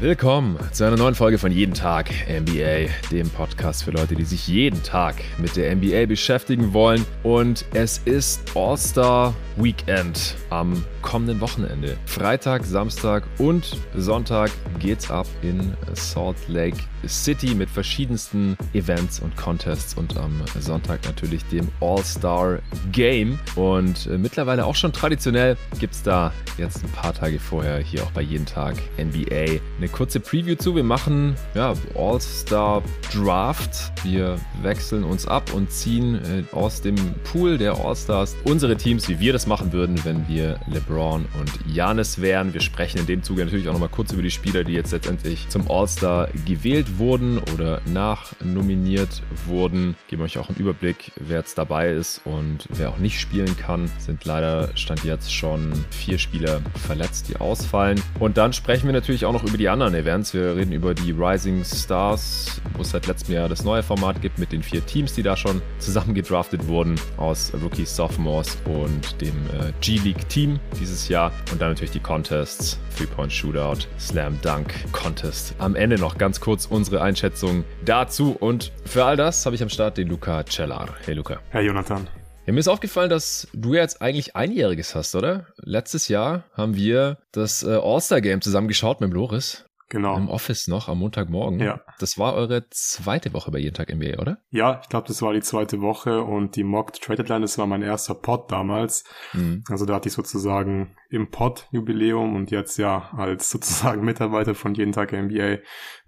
Willkommen zu einer neuen Folge von Jeden Tag NBA, dem Podcast für Leute, die sich jeden Tag mit der NBA beschäftigen wollen. Und es ist All-Star Weekend am kommenden Wochenende. Freitag, Samstag und Sonntag geht's ab in Salt Lake City mit verschiedensten Events und Contests und am Sonntag natürlich dem All-Star Game. Und äh, mittlerweile auch schon traditionell gibt's da jetzt ein paar Tage vorher hier auch bei jeden Tag NBA eine kurze Preview zu. Wir machen ja All-Star Draft. Wir wechseln uns ab und ziehen äh, aus dem Pool der All-Stars unsere Teams, wie wir das machen würden, wenn wir LeBron und Janis wären. Wir sprechen in dem Zuge natürlich auch nochmal kurz über die Spieler, die jetzt letztendlich zum All-Star gewählt wurden oder nachnominiert wurden. Geben euch auch einen Überblick, wer jetzt dabei ist und wer auch nicht spielen kann. Sind leider stand jetzt schon vier Spieler verletzt, die ausfallen. Und dann sprechen wir natürlich auch noch über die anderen Events. Wir reden über die Rising Stars, wo es seit letztem Jahr das neue Format gibt mit den vier Teams, die da schon zusammen gedraftet wurden aus Rookies, Sophomores und dem äh, G-League Team dieses Jahr. Und dann natürlich die Contests, Three-Point Shootout, Slam Dunk Contest. Am Ende noch ganz kurz unsere Einschätzung dazu. Und für all das habe ich am Start den Luca Cellar. Hey Luca. Herr Jonathan. Ja, mir ist aufgefallen, dass du jetzt eigentlich einjähriges hast, oder? Letztes Jahr haben wir das äh, All-Star-Game zusammen geschaut mit Loris. Genau. Im Office noch am Montagmorgen. Ja. Das war eure zweite Woche bei jeden Tag NBA, oder? Ja, ich glaube, das war die zweite Woche und die Mock Trade Deadline, das war mein erster Pod damals. Mhm. Also da hatte ich sozusagen im Pod Jubiläum und jetzt ja als sozusagen Mitarbeiter von jeden Tag NBA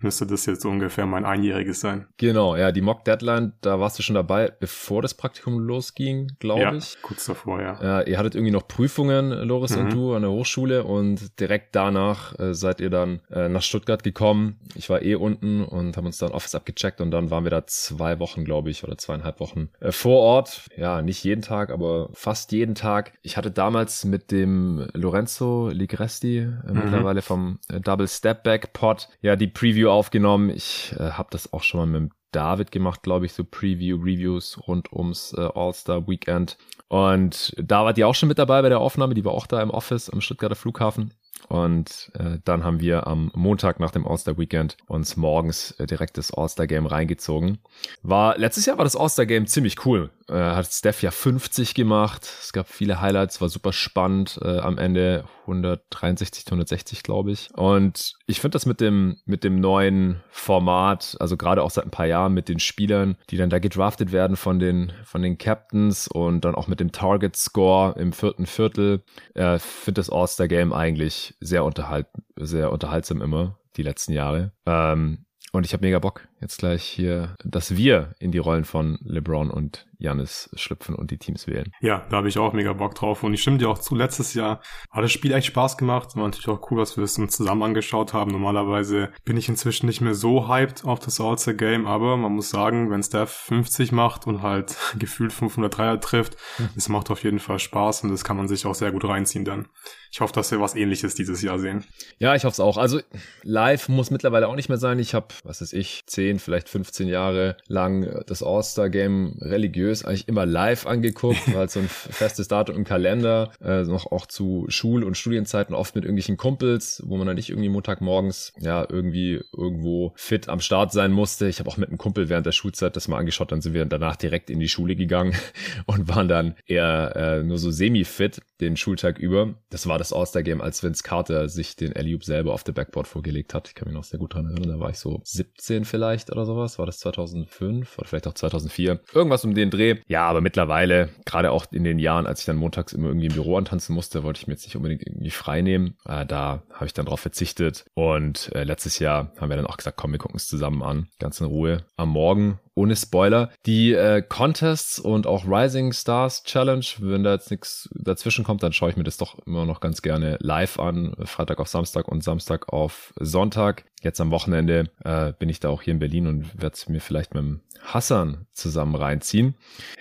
müsste das jetzt ungefähr mein einjähriges sein. Genau, ja, die Mock Deadline, da warst du schon dabei, bevor das Praktikum losging, glaube Ja, ich. kurz davor, ja. Ja, ihr hattet irgendwie noch Prüfungen, Loris Mhm. und du, an der Hochschule und direkt danach äh, seid ihr dann äh, nach Stuttgart gekommen. Ich war eh unten und haben uns dann Office abgecheckt und dann waren wir da zwei Wochen, glaube ich, oder zweieinhalb Wochen äh, vor Ort. Ja, nicht jeden Tag, aber fast jeden Tag. Ich hatte damals mit dem Lorenzo Ligresti, äh, mittlerweile vom äh, Double Step Back Pod, ja, die Preview aufgenommen. Ich äh, habe das auch schon mal mit David gemacht, glaube ich, so Preview-Reviews rund ums äh, All-Star Weekend. Und da war die auch schon mit dabei bei der Aufnahme, die war auch da im Office am Stuttgarter Flughafen. Und äh, dann haben wir am Montag nach dem All-Star Weekend uns morgens äh, direkt das All-Star Game reingezogen. War letztes Jahr war das All-Star Game ziemlich cool. Äh, hat Steph ja 50 gemacht. Es gab viele Highlights, war super spannend. Äh, am Ende 163, 160, glaube ich. Und ich finde das mit dem mit dem neuen Format, also gerade auch seit ein paar Jahren mit den Spielern, die dann da gedraftet werden von den von den Captains und dann auch mit dem Target Score im vierten Viertel, äh, finde das All-Star Game eigentlich sehr unterhalt sehr unterhaltsam immer die letzten Jahre. Ähm, und ich habe mega Bock, jetzt gleich hier, dass wir in die Rollen von LeBron und Janis schlüpfen und die Teams wählen. Ja, da habe ich auch mega Bock drauf. Und ich stimme dir auch zu, letztes Jahr hat das Spiel echt Spaß gemacht. War natürlich auch cool, dass wir es uns zusammen angeschaut haben. Normalerweise bin ich inzwischen nicht mehr so hyped auf das All-Star Game, aber man muss sagen, wenn Steph 50 macht und halt gefühlt 503er trifft, es macht auf jeden Fall Spaß und das kann man sich auch sehr gut reinziehen dann. Ich hoffe, dass wir was ähnliches dieses Jahr sehen. Ja, ich hoffe es auch. Also live muss mittlerweile auch nicht mehr sein. Ich habe, was weiß ich, 10, vielleicht 15 Jahre lang das All-Star-Game religiös eigentlich immer live angeguckt, weil so ein festes Datum im Kalender, äh, noch auch zu Schul- und Studienzeiten oft mit irgendwelchen Kumpels, wo man dann nicht irgendwie Montagmorgens ja irgendwie irgendwo fit am Start sein musste. Ich habe auch mit einem Kumpel während der Schulzeit das mal angeschaut, dann sind wir danach direkt in die Schule gegangen und waren dann eher äh, nur so semi-fit den Schultag über. Das war das All-Star-Game, als Vince Carter sich den Alley-Oop selber auf der Backboard vorgelegt hat. Ich kann mich noch sehr gut dran erinnern, da war ich so 2017 vielleicht oder sowas. War das 2005 oder vielleicht auch 2004? Irgendwas um den Dreh. Ja, aber mittlerweile, gerade auch in den Jahren, als ich dann montags immer irgendwie im Büro antanzen musste, wollte ich mir jetzt nicht unbedingt irgendwie frei nehmen. Äh, da habe ich dann drauf verzichtet. Und äh, letztes Jahr haben wir dann auch gesagt, komm, wir gucken es zusammen an. Ganz in Ruhe am Morgen ohne Spoiler. Die äh, Contests und auch Rising Stars Challenge, wenn da jetzt nichts dazwischen kommt, dann schaue ich mir das doch immer noch ganz gerne live an. Freitag auf Samstag und Samstag auf Sonntag. Jetzt am Wochenende äh, bin ich da auch hier in Berlin und werde es mir vielleicht mit dem Hassan zusammen reinziehen.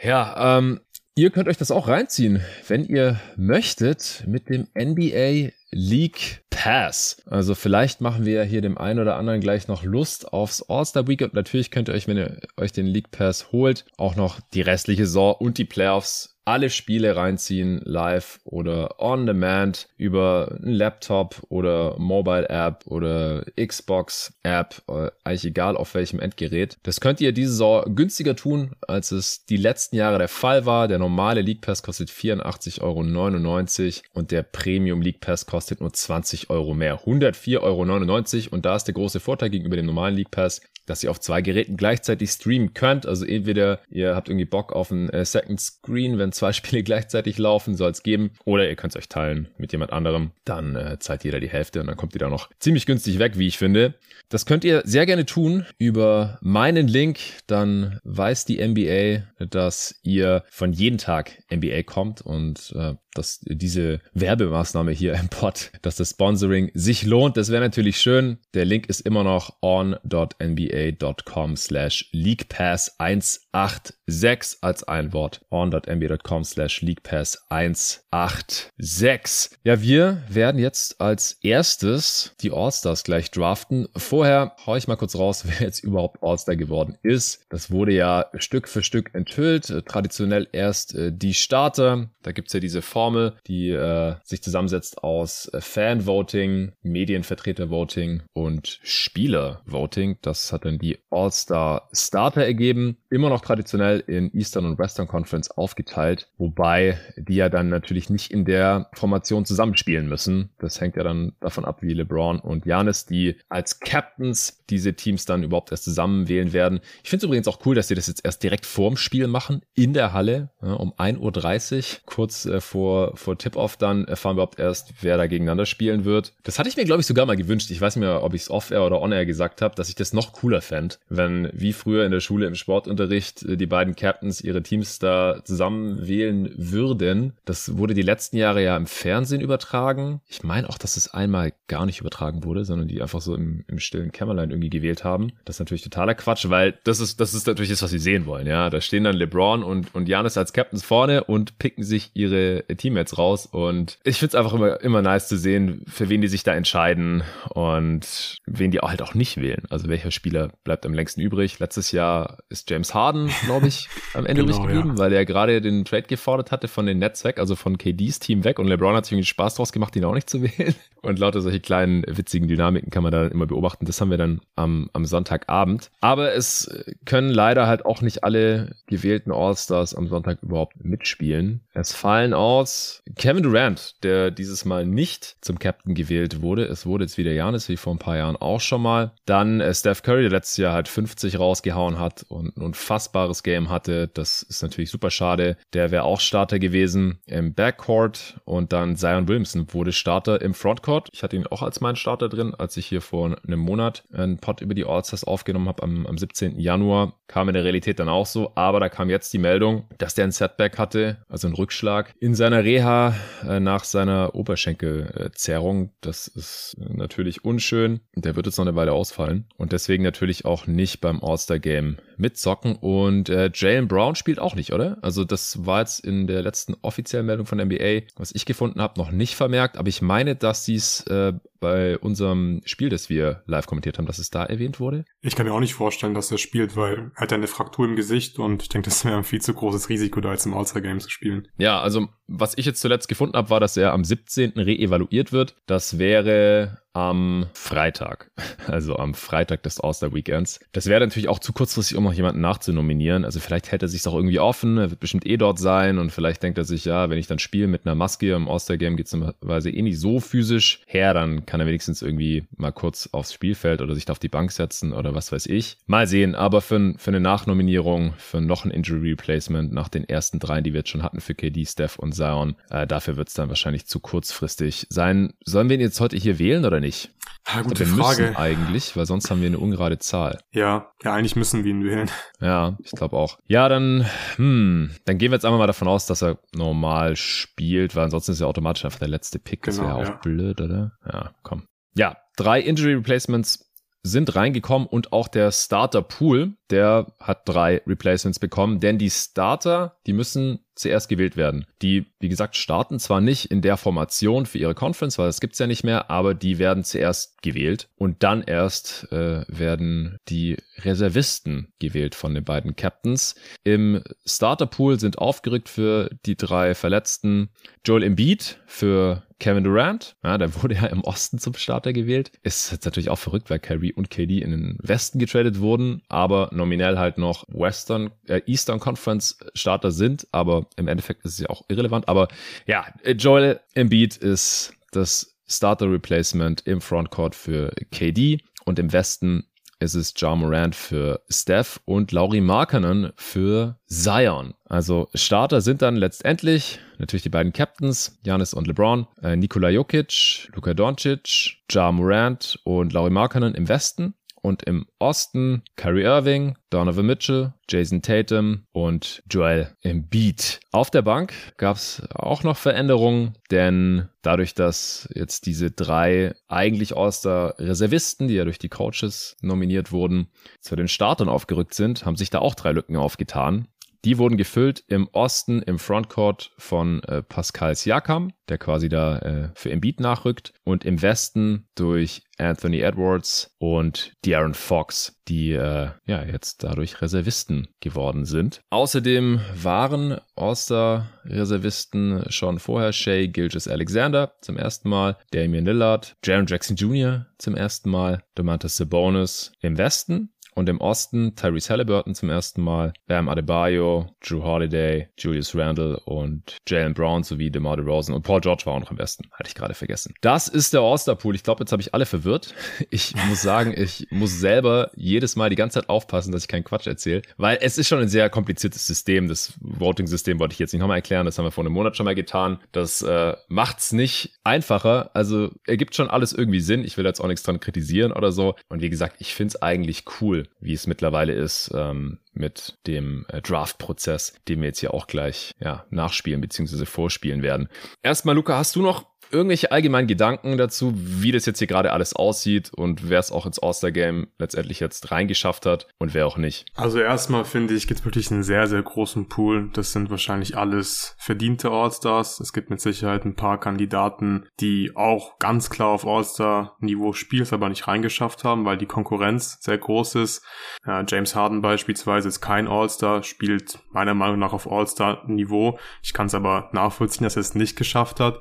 Ja, ähm, Ihr könnt euch das auch reinziehen, wenn ihr möchtet, mit dem NBA League Pass. Also vielleicht machen wir hier dem einen oder anderen gleich noch Lust aufs All-Star Weekend. Natürlich könnt ihr euch, wenn ihr euch den League Pass holt, auch noch die restliche Saison und die Playoffs alle Spiele reinziehen, live oder on demand über einen Laptop oder Mobile App oder Xbox App, äh, eigentlich egal auf welchem Endgerät. Das könnt ihr diese Saison günstiger tun, als es die letzten Jahre der Fall war. Der normale League Pass kostet 84,99 Euro und der Premium League Pass kostet nur 20 Euro mehr. 104,99 Euro und da ist der große Vorteil gegenüber dem normalen League Pass dass ihr auf zwei Geräten gleichzeitig streamen könnt. Also entweder ihr habt irgendwie Bock auf ein äh, Second Screen, wenn zwei Spiele gleichzeitig laufen, soll es geben. Oder ihr könnt es euch teilen mit jemand anderem. Dann äh, zahlt jeder die Hälfte und dann kommt ihr da noch ziemlich günstig weg, wie ich finde. Das könnt ihr sehr gerne tun über meinen Link. Dann weiß die NBA, dass ihr von jedem Tag NBA kommt und äh, dass diese Werbemaßnahme hier im Pod, dass das Sponsoring sich lohnt. Das wäre natürlich schön. Der Link ist immer noch on.nba.com slash leaguepass186 als ein Wort. on.nba.com slash leaguepass186. Ja, wir werden jetzt als erstes die All-Stars gleich draften. Vorher hau ich mal kurz raus, wer jetzt überhaupt All-Star geworden ist. Das wurde ja Stück für Stück enthüllt. Traditionell erst äh, die Starter. Da gibt's ja diese Form Formel, die äh, sich zusammensetzt aus äh, Fan-Voting, Medienvertreter-Voting und Spieler-Voting. Das hat dann die All-Star Starter ergeben. Immer noch traditionell in Eastern und Western Conference aufgeteilt, wobei die ja dann natürlich nicht in der Formation zusammenspielen müssen. Das hängt ja dann davon ab, wie LeBron und Janis, die als Captains diese Teams dann überhaupt erst zusammen wählen werden. Ich finde es übrigens auch cool, dass sie das jetzt erst direkt vorm Spiel machen, in der Halle, ja, um 1.30 Uhr, kurz äh, vor vor, vor Tip-Off dann erfahren wir überhaupt erst, wer da gegeneinander spielen wird. Das hatte ich mir, glaube ich, sogar mal gewünscht. Ich weiß nicht mehr, ob ich es off-air oder on-air gesagt habe, dass ich das noch cooler fände, wenn wie früher in der Schule im Sportunterricht äh, die beiden Captains ihre Teams da zusammen wählen würden. Das wurde die letzten Jahre ja im Fernsehen übertragen. Ich meine auch, dass es einmal gar nicht übertragen wurde, sondern die einfach so im, im stillen Kämmerlein irgendwie gewählt haben. Das ist natürlich totaler Quatsch, weil das ist, das ist natürlich das, was sie sehen wollen. Ja, da stehen dann LeBron und, und Janis als Captains vorne und picken sich ihre Teammates raus. Und ich finde es einfach immer, immer nice zu sehen, für wen die sich da entscheiden und wen die halt auch nicht wählen. Also welcher Spieler bleibt am längsten übrig. Letztes Jahr ist James Harden, glaube ich, am Ende genau, übrig geblieben, ja. weil er gerade den Trade gefordert hatte von den Nets weg, also von KDs Team weg. Und LeBron hat sich irgendwie Spaß draus gemacht, ihn auch nicht zu wählen. Und lauter solche kleinen witzigen Dynamiken kann man da immer beobachten. Das haben wir dann am, am Sonntagabend. Aber es können leider halt auch nicht alle gewählten All-Stars am Sonntag überhaupt mitspielen. Es fallen aus Kevin Durant, der dieses Mal nicht zum Captain gewählt wurde. Es wurde jetzt wieder Janis, wie vor ein paar Jahren auch schon mal. Dann äh, Steph Curry, der letztes Jahr halt 50 rausgehauen hat und ein unfassbares Game hatte. Das ist natürlich super schade. Der wäre auch Starter gewesen im Backcourt. Und dann Zion Williamson wurde Starter im Frontcourt. Ich hatte ihn auch als meinen Starter drin, als ich hier vor einem Monat einen Pod über die Allstars aufgenommen habe am, am 17. Januar. Kam in der Realität dann auch so, aber da kam jetzt die Meldung, dass der ein Setback hatte, also einen Rückschlag in seiner Reha äh, nach seiner Oberschenkelzerrung. Das ist natürlich unschön. Der wird jetzt noch eine Weile ausfallen und deswegen natürlich auch nicht beim All-Star Game mitzocken. Und äh, Jalen Brown spielt auch nicht, oder? Also das war jetzt in der letzten offiziellen Meldung von NBA, was ich gefunden habe, noch nicht vermerkt. Aber ich meine, dass sie es äh, bei unserem Spiel, das wir live kommentiert haben, dass es da erwähnt wurde? Ich kann mir auch nicht vorstellen, dass er spielt, weil er hat ja eine Fraktur im Gesicht und ich denke, das wäre ein viel zu großes Risiko, da jetzt im All-Star-Game zu spielen. Ja, also was ich jetzt zuletzt gefunden habe, war, dass er am 17. reevaluiert wird. Das wäre am Freitag, also am Freitag des All-Star-Weekends. Das wäre natürlich auch zu kurzfristig, um noch jemanden nachzunominieren. Also vielleicht hält er sich auch irgendwie offen, er wird bestimmt eh dort sein und vielleicht denkt er sich, ja, wenn ich dann spiele mit einer Maske im All-Star-Game geht es eh nicht so physisch her, dann kann er wenigstens irgendwie mal kurz aufs Spielfeld oder sich da auf die Bank setzen oder was weiß ich. Mal sehen, aber für, für eine Nachnominierung, für noch ein Injury Replacement nach den ersten dreien, die wir jetzt schon hatten für KD, Steph und Zion, äh, dafür wird es dann wahrscheinlich zu kurzfristig sein. Sollen wir ihn jetzt heute hier wählen oder nicht? Ja, gute wir Frage. müssen eigentlich, weil sonst haben wir eine ungerade Zahl. Ja, ja, eigentlich müssen wir ihn wählen. Ja, ich glaube auch. Ja, dann, hm, dann gehen wir jetzt einfach mal davon aus, dass er normal spielt, weil ansonsten ist er automatisch einfach der letzte Pick. Das Genau, wäre auch ja. blöd, oder? Ja, komm. Ja, drei Injury Replacements sind reingekommen und auch der Starter Pool, der hat drei Replacements bekommen, denn die Starter, die müssen zuerst gewählt werden. Die, wie gesagt, starten zwar nicht in der Formation für ihre Conference, weil das gibt's ja nicht mehr, aber die werden zuerst gewählt und dann erst äh, werden die Reservisten gewählt von den beiden Captains. Im Starter Pool sind aufgerückt für die drei Verletzten Joel Embiid für Kevin Durant, ja, der wurde ja im Osten zum Starter gewählt. Ist jetzt natürlich auch verrückt, weil Kyrie und KD in den Westen getradet wurden, aber nominell halt noch Western, äh, Eastern Conference Starter sind, aber im Endeffekt ist es ja auch irrelevant. Aber ja, Joel Embiid ist das Starter Replacement im Frontcourt für KD und im Westen ist es Ja Morant für Steph und Lauri Markkanen für Zion. Also Starter sind dann letztendlich natürlich die beiden Captains, Janis und LeBron, äh, Nikola Jokic, Luka Doncic, Ja Morant und Lauri Markkanen im Westen. Und im Osten Kyrie Irving, Donovan Mitchell, Jason Tatum und Joel Embiid. Auf der Bank gab es auch noch Veränderungen, denn dadurch, dass jetzt diese drei eigentlich All-Star-Reservisten, die ja durch die Coaches nominiert wurden, zu den Startern aufgerückt sind, haben sich da auch drei Lücken aufgetan. Die wurden gefüllt im Osten im Frontcourt von äh, Pascal Siakam, der quasi da äh, für Embiid nachrückt, und im Westen durch Anthony Edwards und De'Aaron Fox, die äh, ja jetzt dadurch Reservisten geworden sind. Außerdem waren All-Star-Reservisten schon vorher Shea Gilgis Alexander zum ersten Mal, Damian Lillard, Jaron Jackson Jr. zum ersten Mal, Domantas Sabonis im Westen und im Osten Tyrese Halliburton zum ersten Mal, Bam Adebayo, Drew Holiday, Julius Randle und Jalen Brown sowie DeMar DeRozan und Paul George war auch noch im Westen. Hatte ich gerade vergessen. Das ist der All-Star-Pool. Ich glaube, jetzt habe ich alle verwirrt. Ich muss sagen, ich muss selber jedes Mal die ganze Zeit aufpassen, dass ich keinen Quatsch erzähle, weil es ist schon ein sehr kompliziertes System. Das Voting-System wollte ich jetzt nicht nochmal erklären. Das haben wir vor einem Monat schon mal getan. Das äh, macht's nicht einfacher. Also ergibt schon alles irgendwie Sinn. Ich will jetzt auch nichts dran kritisieren oder so. Und wie gesagt, ich finde es eigentlich cool, wie es mittlerweile ist ähm, mit dem äh, Draft-Prozess, den wir jetzt hier auch gleich ja, nachspielen bzw. vorspielen werden. Erstmal, Luca, hast du noch irgendwelche allgemeinen Gedanken dazu, wie das jetzt hier gerade alles aussieht und wer es auch ins All-Star-Game letztendlich jetzt reingeschafft hat und wer auch nicht? Also erstmal finde ich, gibt es wirklich einen sehr, sehr großen Pool. Das sind wahrscheinlich alles verdiente All-Stars. Es gibt mit Sicherheit ein paar Kandidaten, die auch ganz klar auf All-Star-Niveau spielen, aber nicht reingeschafft haben, weil die Konkurrenz sehr groß ist. Ja, James Harden beispielsweise ist kein All-Star, spielt meiner Meinung nach auf All-Star-Niveau. Ich kann es aber nachvollziehen, dass er es nicht geschafft hat.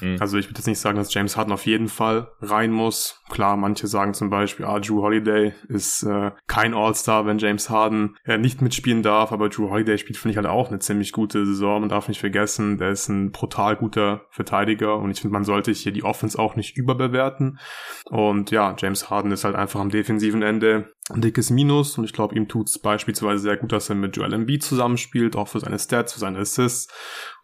Mhm. Also ich würde jetzt nicht sagen, dass James Harden auf jeden Fall rein muss. Klar, manche sagen zum Beispiel, ah, Drew Holiday ist äh, kein All-Star, wenn James Harden äh, nicht mitspielen darf, aber Drew Holiday spielt, finde ich, halt auch eine ziemlich gute Saison. Man darf nicht vergessen, der ist ein brutal guter Verteidiger und ich finde, man sollte hier die Offense auch nicht überbewerten. Und ja, James Harden ist halt einfach am defensiven Ende dickes Minus und ich glaube, ihm tut's beispielsweise sehr gut, dass er mit Joel Embiid zusammenspielt, auch für seine Stats, für seine Assists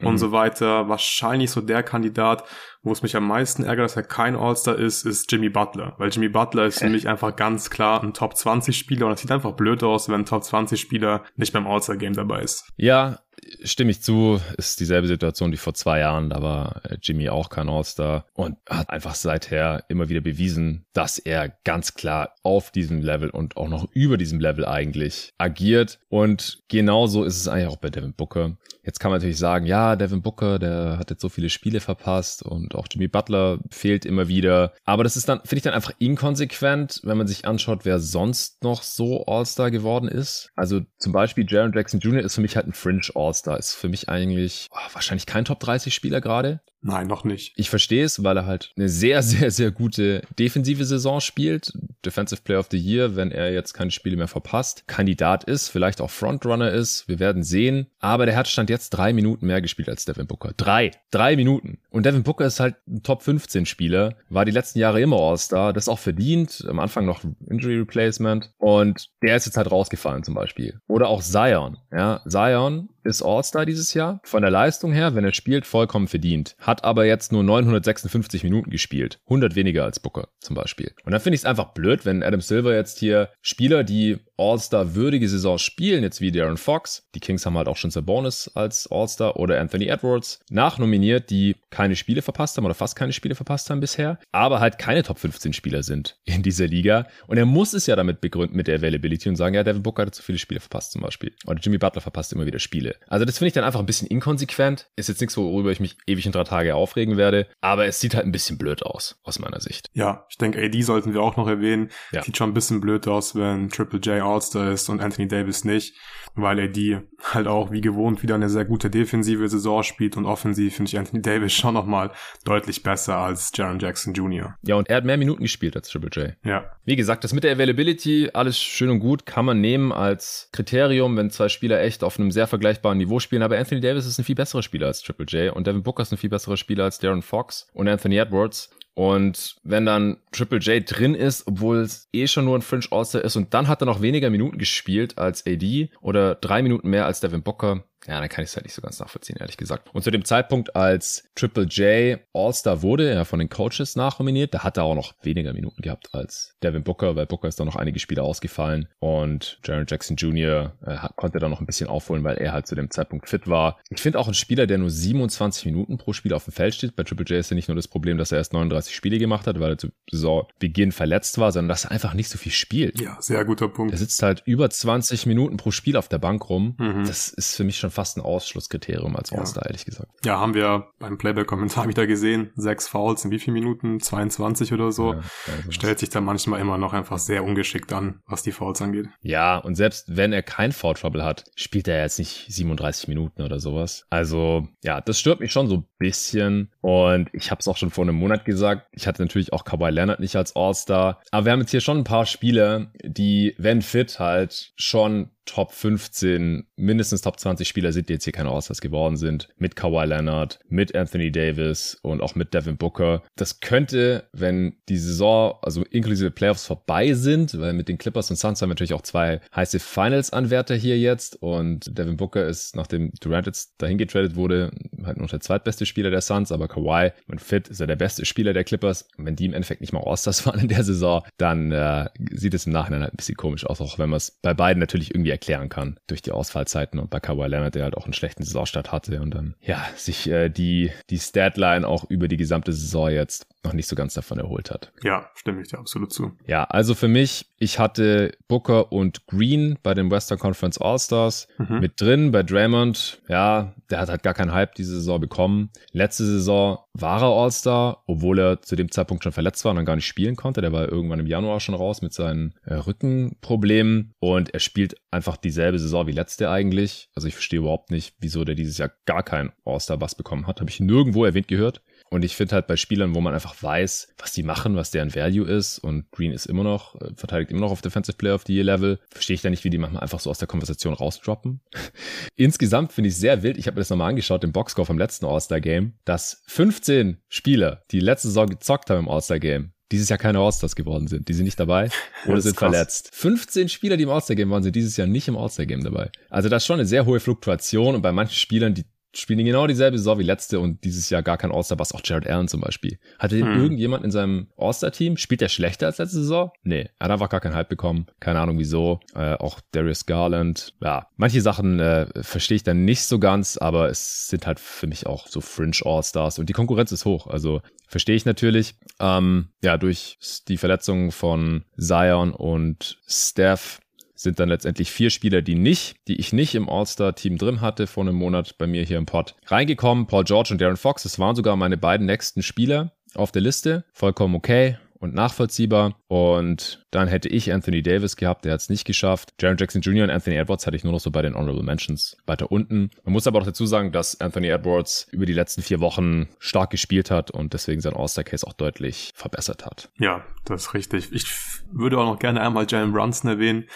und Mhm. so weiter. Wahrscheinlich so der Kandidat, wo es mich am meisten ärgert, dass er kein All-Star ist, ist Jimmy Butler. Weil Jimmy Butler ist für mich einfach ganz klar ein Top 20 Spieler und es sieht einfach blöd aus, wenn ein Top 20 Spieler nicht beim All-Star-Game dabei ist. Ja, stimme ich zu, ist dieselbe Situation wie vor zwei Jahren. Da war äh, Jimmy auch kein All-Star und hat einfach seither immer wieder bewiesen, dass er ganz klar auf diesem Level und auch noch über diesem Level eigentlich agiert. Und genauso ist es eigentlich auch bei Devin Booker. Jetzt kann man natürlich sagen, ja, Devin Booker, der hat jetzt so viele Spiele verpasst und auch Jimmy Butler fehlt immer wieder. Aber das ist dann, finde ich dann einfach inkonsequent, wenn man sich anschaut, wer sonst noch so All-Star geworden ist. Also zum Beispiel Jaron Jackson Jr. ist für mich halt ein Fringe All-Star. All-Star ist für mich eigentlich oh, wahrscheinlich kein Top 30 Spieler gerade. Nein, noch nicht. Ich verstehe es, weil er halt eine sehr, sehr, sehr gute defensive Saison spielt. Defensive Player of the Year, wenn er jetzt keine Spiele mehr verpasst. Kandidat ist, vielleicht auch Frontrunner ist. Wir werden sehen. Aber der hat Stand jetzt drei Minuten mehr gespielt als Devin Booker. Drei. Drei Minuten. Und Devin Booker ist halt ein Top 15 Spieler. War die letzten Jahre immer All-Star. Das auch verdient. Am Anfang noch Injury Replacement. Und der ist jetzt halt rausgefallen zum Beispiel. Oder auch Zion. Ja, Zion ist All-Star dieses Jahr. Von der Leistung her, wenn er spielt, vollkommen verdient. Hat aber jetzt nur 956 Minuten gespielt. 100 weniger als Booker zum Beispiel. Und dann finde ich es einfach blöd, wenn Adam Silver jetzt hier Spieler, die All-Star-würdige Saison spielen, jetzt wie Darren Fox, die Kings haben halt auch schon Sabonis als All-Star oder Anthony Edwards, nachnominiert, die keine Spiele verpasst haben oder fast keine Spiele verpasst haben bisher, aber halt keine Top 15 Spieler sind in dieser Liga. Und er muss es ja damit begründen mit der Availability und sagen, ja, Devin Booker hat zu viele Spiele verpasst zum Beispiel. Oder Jimmy Butler verpasst immer wieder Spiele. Also das finde ich dann einfach ein bisschen inkonsequent. Ist jetzt nichts, worüber ich mich ewig in drei Tage aufregen werde, aber es sieht halt ein bisschen blöd aus, aus meiner Sicht. Ja, ich denke, AD sollten wir auch noch erwähnen. Ja. Sieht schon ein bisschen blöd aus, wenn Triple J All-Star ist und Anthony Davis nicht, weil er die halt auch wie gewohnt wieder eine sehr gute defensive Saison spielt und offensiv finde ich Anthony Davis schon nochmal deutlich besser als Jaron Jackson Jr. Ja, und er hat mehr Minuten gespielt als Triple J. Ja. Wie gesagt, das mit der Availability, alles schön und gut, kann man nehmen als Kriterium, wenn zwei Spieler echt auf einem sehr vergleichbaren Niveau spielen. Aber Anthony Davis ist ein viel besserer Spieler als Triple J und Devin Booker ist ein viel besserer Spieler als Darren Fox und Anthony Edwards. Und wenn dann Triple J drin ist, obwohl es eh schon nur ein Fringe All-Star ist und dann hat er noch weniger Minuten gespielt als AD oder drei Minuten mehr als Devin Booker, ja, dann kann ich es halt nicht so ganz nachvollziehen, ehrlich gesagt. Und zu dem Zeitpunkt, als Triple J All-Star wurde, er von den Coaches nachnominiert, da hat er auch noch weniger Minuten gehabt als Devin Booker, weil Booker ist dann noch einige Spiele ausgefallen und Jaron Jackson Jr. Äh, konnte dann noch ein bisschen aufholen, weil er halt zu dem Zeitpunkt fit war. Ich finde auch ein Spieler, der nur 27 Minuten pro Spiel auf dem Feld steht. Bei Triple J ist ja nicht nur das Problem, dass er erst 39 Spiele gemacht hat, weil er zu Saisonbeginn verletzt war, sondern dass er einfach nicht so viel spielt. Ja, sehr guter Punkt. Er sitzt halt über 20 Minuten pro Spiel auf der Bank rum. Mhm. Das ist für mich schon fast ein Ausschlusskriterium als Ja. All-Star, ehrlich gesagt. Ja, haben wir beim Playback-Kommentar wieder gesehen. Sechs Fouls in wie viel Minuten? 22 oder so. Ja, also Stellt sich dann manchmal immer noch einfach sehr ungeschickt an, was die Fouls angeht. Ja, und selbst wenn er kein Foul Trouble hat, spielt er jetzt nicht 37 Minuten oder sowas. Also, ja, das stört mich schon so ein bisschen. Und ich habe es auch schon vor einem Monat gesagt. Ich hatte natürlich auch Kawhi Leonard nicht als All-Star. Aber wir haben jetzt hier schon ein paar Spieler, die, wenn fit, halt schon Top 15, mindestens Top 20 Spieler sind, die jetzt hier keine All-Stars geworden sind. Mit Kawhi Leonard, mit Anthony Davis und auch mit Devin Booker. Das könnte, wenn die Saison, also inklusive Playoffs vorbei sind, weil mit den Clippers und Suns haben wir natürlich auch zwei heiße Finals-Anwärter hier jetzt und Devin Booker ist, nachdem Durant jetzt dahin getradet wurde, halt noch der zweitbeste Spieler der Suns, aber Kawhi, wenn fit, ist er der beste Spieler der Clippers. Und wenn die im Endeffekt nicht mal All-Stars waren in der Saison, dann äh, sieht es im Nachhinein halt ein bisschen komisch aus, auch wenn man es bei beiden natürlich irgendwie erklären kann durch die Ausfallzeiten und bei Kawhi Leonard, der halt auch einen schlechten Saisonstart hatte und dann, ja, sich äh, die, die Statline auch über die gesamte Saison jetzt noch nicht so ganz davon erholt hat. Ja, stimme ich dir absolut zu. Ja, also für mich, ich hatte Booker und Green bei den Western Conference All-Stars Mhm. mit drin. Bei Draymond, ja, der hat halt gar keinen Hype diese Saison bekommen. Letzte Saison war er All-Star, obwohl er zu dem Zeitpunkt schon verletzt war und dann gar nicht spielen konnte. Der war irgendwann im Januar schon raus mit seinen äh, Rückenproblemen und er spielt einfach dieselbe Saison wie letzte eigentlich. Also ich verstehe überhaupt nicht, wieso der dieses Jahr gar keinen All-Star-Bass bekommen hat. Habe ich nirgendwo erwähnt gehört. Und ich finde halt bei Spielern, wo man einfach weiß, was die machen, was deren Value ist und Green ist immer noch, äh, verteidigt immer noch auf Defensive Player of the Year Level, verstehe ich da nicht, wie die manchmal einfach so aus der Konversation rausdroppen. Insgesamt finde ich sehr wild, ich habe mir das nochmal angeschaut, den Boxscore vom letzten All-Star-Game, dass 15 Spieler, die letzte Saison gezockt haben im All-Star-Game, dieses Jahr keine All-Stars geworden sind. Die sind nicht dabei oder sind krass. verletzt. 15 Spieler, die im All-Star-Game waren, sind dieses Jahr nicht im All-Star-Game dabei. Also das ist schon eine sehr hohe Fluktuation und bei manchen Spielern, die spielen genau dieselbe Saison wie letzte und dieses Jahr gar kein All-Star, was auch Jared Allen zum Beispiel. Hatte den Hm. irgendjemand in seinem All-Star-Team? Spielt der schlechter als letzte Saison? Nee, er hat einfach gar keinen Hype bekommen. Keine Ahnung wieso. Äh, auch Darius Garland. Ja, manche Sachen äh, verstehe ich dann nicht so ganz, aber es sind halt für mich auch so Fringe All-Stars und die Konkurrenz ist hoch. Also verstehe ich natürlich. Ähm, ja, durch die Verletzungen von Zion und Steph sind dann letztendlich vier Spieler, die nicht, die ich nicht im All-Star-Team drin hatte, vor einem Monat bei mir hier im Pod reingekommen. Paul George und Darren Fox, das waren sogar meine beiden nächsten Spieler auf der Liste. Vollkommen okay und nachvollziehbar. Und dann hätte ich Anthony Davis gehabt, der hat es nicht geschafft. Jaron Jackson Jr. und Anthony Edwards hatte ich nur noch so bei den Honorable Mentions weiter unten. Man muss aber auch dazu sagen, dass Anthony Edwards über die letzten vier Wochen stark gespielt hat und deswegen sein All-Star-Case auch deutlich verbessert hat. Ja, das ist richtig. Ich würde auch noch gerne einmal Jalen Brunson erwähnen.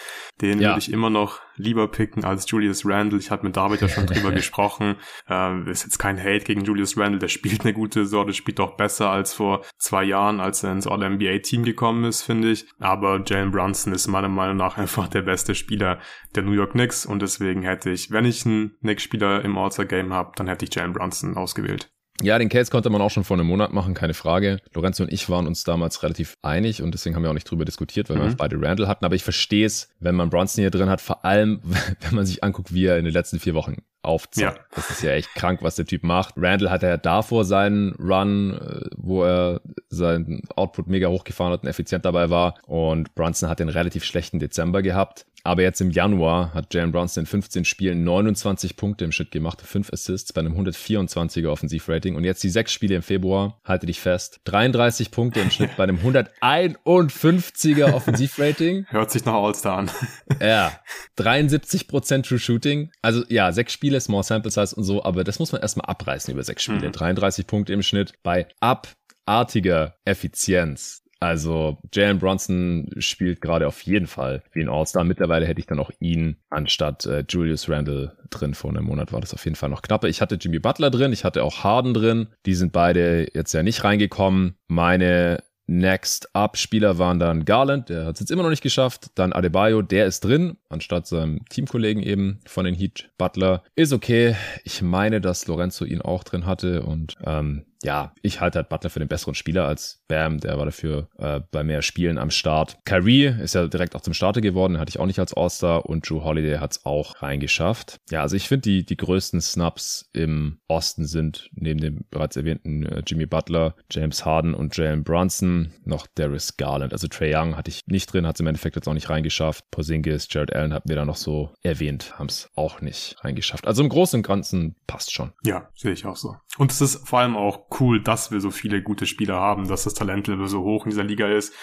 Den Ja. würde ich immer noch lieber picken als Julius Randle. Ich habe mit David ja schon drüber gesprochen. Ähm, ist jetzt kein Hate gegen Julius Randle. Der spielt eine gute. Der spielt auch besser als vor zwei Jahren, als er ins All-NBA-Team gekommen ist, finde ich. Aber Jalen Brunson ist meiner Meinung nach einfach der beste Spieler der New York Knicks. Und deswegen hätte ich, wenn ich einen Knicks-Spieler im All-Star-Game habe, dann hätte ich Jalen Brunson ausgewählt. Ja, den Case konnte man auch schon vor einem Monat machen, keine Frage. Lorenzo und ich waren uns damals relativ einig und deswegen haben wir auch nicht drüber diskutiert, weil wir Mhm. beide Randall hatten. Aber ich verstehe es, wenn man Bronson hier drin hat, vor allem, wenn man sich anguckt, wie er in den letzten vier Wochen aufzeigt. Ja. Das ist ja echt krank, was der Typ macht. Randall hatte ja davor seinen Run, äh, wo er seinen Output mega hochgefahren hat und effizient dabei war. Und Brunson hat den relativ schlechten Dezember gehabt. Aber jetzt im Januar hat Jalen Brunson in 15 Spielen 29 Punkte im Schnitt gemacht, 5 Assists bei einem 124er Offensivrating. Und jetzt die sechs Spiele im Februar, halte dich fest, 33 Punkte im Schnitt bei einem 151er Offensivrating. Hört sich nach All-Star an. Ja, 73% True Shooting. Also ja, sechs Spiele, Small Sample Size und so, aber das muss man erstmal abreißen über sechs Spiele. Mhm. 33 Punkte im Schnitt bei abartiger Effizienz. Also Jalen Bronson spielt gerade auf jeden Fall wie ein All-Star. Mittlerweile hätte ich dann auch ihn anstatt äh, Julius Randle drin. Vor einem Monat war das auf jeden Fall noch knapper. Ich hatte Jimmy Butler drin, ich hatte auch Harden drin. Die sind beide jetzt ja nicht reingekommen. Meine Next Up Spieler waren dann Garland, der hat es jetzt immer noch nicht geschafft. Dann Adebayo, der ist drin, anstatt seinem Teamkollegen eben von den Heat. Butler ist okay. Ich meine, dass Lorenzo ihn auch drin hatte und ähm, ja, ich halte halt Butler für den besseren Spieler als Bam, der war dafür äh, bei mehr Spielen am Start. Kyrie ist ja direkt auch zum Starter geworden, hatte ich auch nicht als All-Star und Drew Holiday hat es auch reingeschafft. Ja, also ich finde die, die größten Snaps im Osten sind neben dem bereits erwähnten äh, Jimmy Butler, James Harden und Jalen Brunson noch Darius Garland. Also Trey Young hatte ich nicht drin, hat es im Endeffekt jetzt auch nicht reingeschafft. Porzingis, Jared Allen hatten wir da noch so erwähnt, haben es auch nicht reingeschafft. Also im Großen und Ganzen passt schon. Ja, sehe ich auch so. Und es ist vor allem auch cool, dass wir so viele gute Spieler haben, dass das Talentlevel so hoch in dieser Liga ist.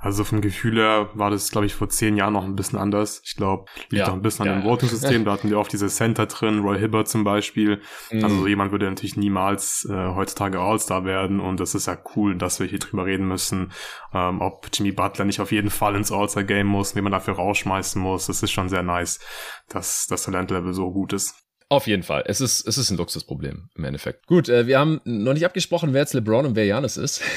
Also vom Gefühl her war das, glaube ich, vor zehn Jahren noch ein bisschen anders. Ich glaube, liegt Ja, auch ein bisschen ja, an dem. Voting-System. Da hatten wir oft diese Center drin, Roy Hibbert zum Beispiel. Also Mhm. so jemand würde natürlich niemals äh, heutzutage All-Star werden. Und das ist ja cool, dass wir hier drüber reden müssen, ähm, ob Jimmy Butler nicht auf jeden Fall ins All-Star-Game muss, wie man dafür rausschmeißen muss. Das ist schon sehr nice, dass das Talentlevel so gut ist. Auf jeden Fall. Es ist, es ist ein Luxusproblem im Endeffekt. Gut, äh, wir haben noch nicht abgesprochen, wer jetzt LeBron und wer Janis ist.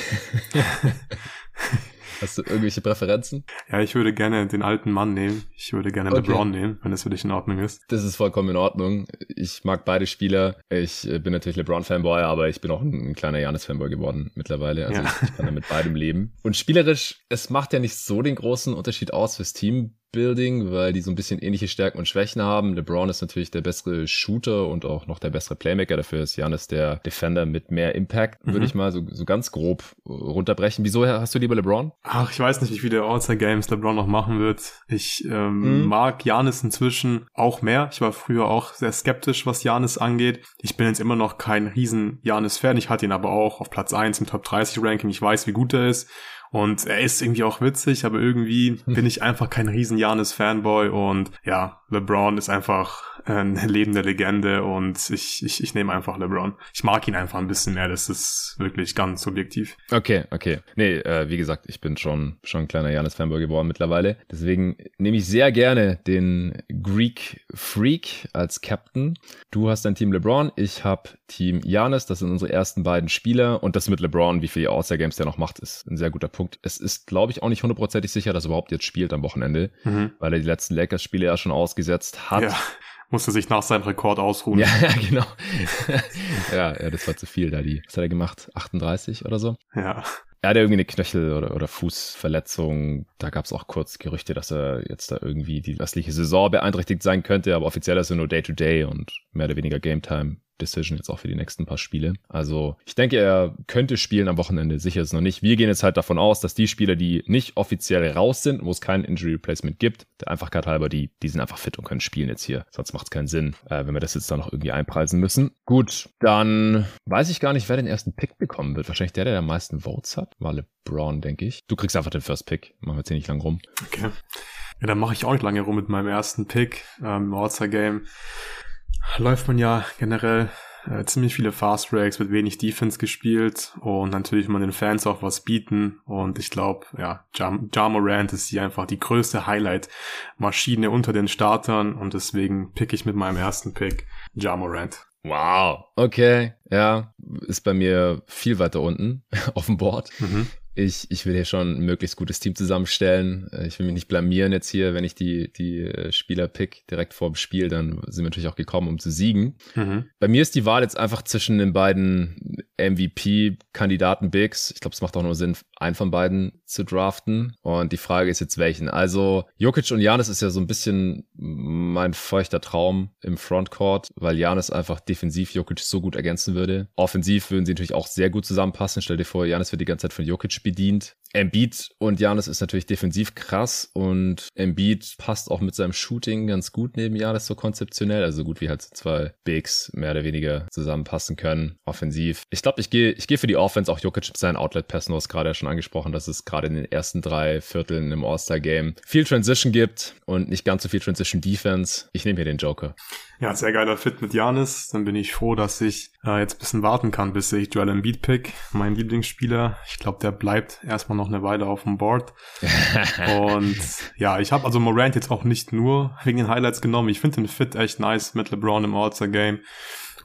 Hast du irgendwelche Präferenzen? Ja, ich würde gerne den alten Mann nehmen. Ich würde gerne Okay. LeBron nehmen, wenn das für dich in Ordnung ist. Das ist vollkommen in Ordnung. Ich mag beide Spieler. Ich äh, bin natürlich LeBron-Fanboy, aber ich bin auch ein, ein kleiner Janis-Fanboy geworden mittlerweile. Also Ja. ich, ich kann da mit beidem leben. Und spielerisch, es macht ja nicht so den großen Unterschied aus fürs Team. Building, weil die so ein bisschen ähnliche Stärken und Schwächen haben. LeBron ist natürlich der bessere Shooter und auch noch der bessere Playmaker. Dafür ist Janis der Defender mit mehr Impact, Mhm. würde ich mal so, so ganz grob äh, runterbrechen. Wieso hast du lieber LeBron? Ach, ich weiß nicht, wie viele All-Star Games LeBron noch machen wird. Ich ähm, Mhm. mag Janis inzwischen auch mehr. Ich war früher auch sehr skeptisch, was Janis angeht. Ich bin jetzt immer noch kein riesen Janis-Fan. Ich hatte ihn aber auch auf Platz 1 im Top 30 Ranking. Ich weiß, wie gut er ist. Und er ist irgendwie auch witzig, aber irgendwie bin ich einfach kein riesen Janis-Fanboy. Und ja, LeBron ist einfach eine lebende Legende und ich, ich, ich nehme einfach LeBron. Ich mag ihn einfach ein bisschen mehr. Das ist wirklich ganz subjektiv. Okay, okay. Nee, äh, wie gesagt, ich bin schon, schon ein kleiner Janis-Fanboy geworden mittlerweile. Deswegen nehme ich sehr gerne den Greek Freak als Captain. Du hast dein Team LeBron, ich habe Team Janis. Das sind unsere ersten beiden Spieler. Und das mit LeBron, wie viele All-Star-Games der noch macht, ist ein sehr guter Punkt. Es ist, glaube ich, auch nicht hundertprozentig sicher, dass er überhaupt jetzt spielt am Wochenende, Mhm. weil er die letzten Lakers-Spiele ja schon ausgesetzt hat. Ja, musste sich nach seinem Rekord ausruhen. Ja, ja, genau. ja, ja, das war zu viel da, die. Was hat er gemacht? 38 oder so? ja. Er hatte irgendwie eine Knöchel- oder, oder Fußverletzung. Da gab es auch kurz Gerüchte, dass er jetzt da irgendwie die restliche Saison beeinträchtigt sein könnte, aber offiziell ist er nur Day-to-Day und mehr oder weniger Game-Time Decision jetzt auch für die nächsten paar Spiele. Also ich denke, er könnte spielen am Wochenende, sicher ist noch nicht. Wir gehen jetzt halt davon aus, dass die Spieler, die nicht offiziell raus sind, wo es kein Injury Replacement gibt, der Einfachkeit halber, die, die sind einfach fit und können spielen jetzt hier. Sonst macht es keinen Sinn, äh, wenn wir das jetzt dann noch irgendwie einpreisen müssen. Gut, dann weiß ich gar nicht, wer den ersten Pick bekommen wird. Wahrscheinlich der, der am meisten Votes hat. War LeBron, denke ich. Du kriegst einfach den First Pick. Machen wir jetzt hier nicht lang rum. Okay. Ja, dann mache ich auch nicht lange rum mit meinem ersten Pick ähm, im All-Star-Game. Läuft man ja generell äh, ziemlich viele Fast Breaks, wird wenig Defense gespielt und natürlich will man den Fans auch was bieten und ich glaube, ja, Jam, Jamorant ist hier einfach die größte Highlight-Maschine unter den Startern und deswegen pick ich mit meinem ersten Pick Jamorant. Wow, okay, ja, ist bei mir viel weiter unten auf dem Board. Mhm ich, ich will hier schon ein möglichst gutes Team zusammenstellen. Äh, ich will mich nicht blamieren jetzt hier, wenn ich die, die äh, Spieler pick direkt vor dem Spiel, dann sind wir natürlich auch gekommen, um zu siegen. Mhm. Bei mir ist die Wahl jetzt einfach zwischen den beiden MVP-Kandidaten Bigs. Ich glaube, es macht auch nur Sinn, einen von beiden zu draften. Und die Frage ist jetzt welchen. Also Jokic und Janis ist ja so ein bisschen mein feuchter Traum im Frontcourt, weil Janis einfach defensiv Jokic so gut ergänzen würde. Offensiv würden sie natürlich auch sehr gut zusammenpassen. Stell dir vor, Janis wird die ganze Zeit von Jokic bedient. Embiid und Janis ist natürlich defensiv krass und Embiid passt auch mit seinem Shooting ganz gut neben Janis so konzeptionell, also gut wie halt so zwei Bigs mehr oder weniger zusammenpassen können, offensiv. Ich glaube, ich gehe ich gehe für die Offense, auch Jokic mit seinen Outlet-Passen, du hast gerade ja schon angesprochen, dass es gerade in den ersten drei Vierteln im All-Star-Game viel Transition gibt und nicht ganz so viel Transition-Defense. Ich nehme hier den Joker. Ja, sehr geiler Fit mit Janis. Dann bin ich froh, dass ich äh, jetzt ein bisschen warten kann, bis ich Joel Embiid pick, mein Lieblingsspieler. Ich glaube, der bleibt erstmal noch eine Weile auf dem Board. und ja, ich habe also Morant jetzt auch nicht nur wegen den Highlights genommen. Ich finde den Fit echt nice mit LeBron im All-Star-Game.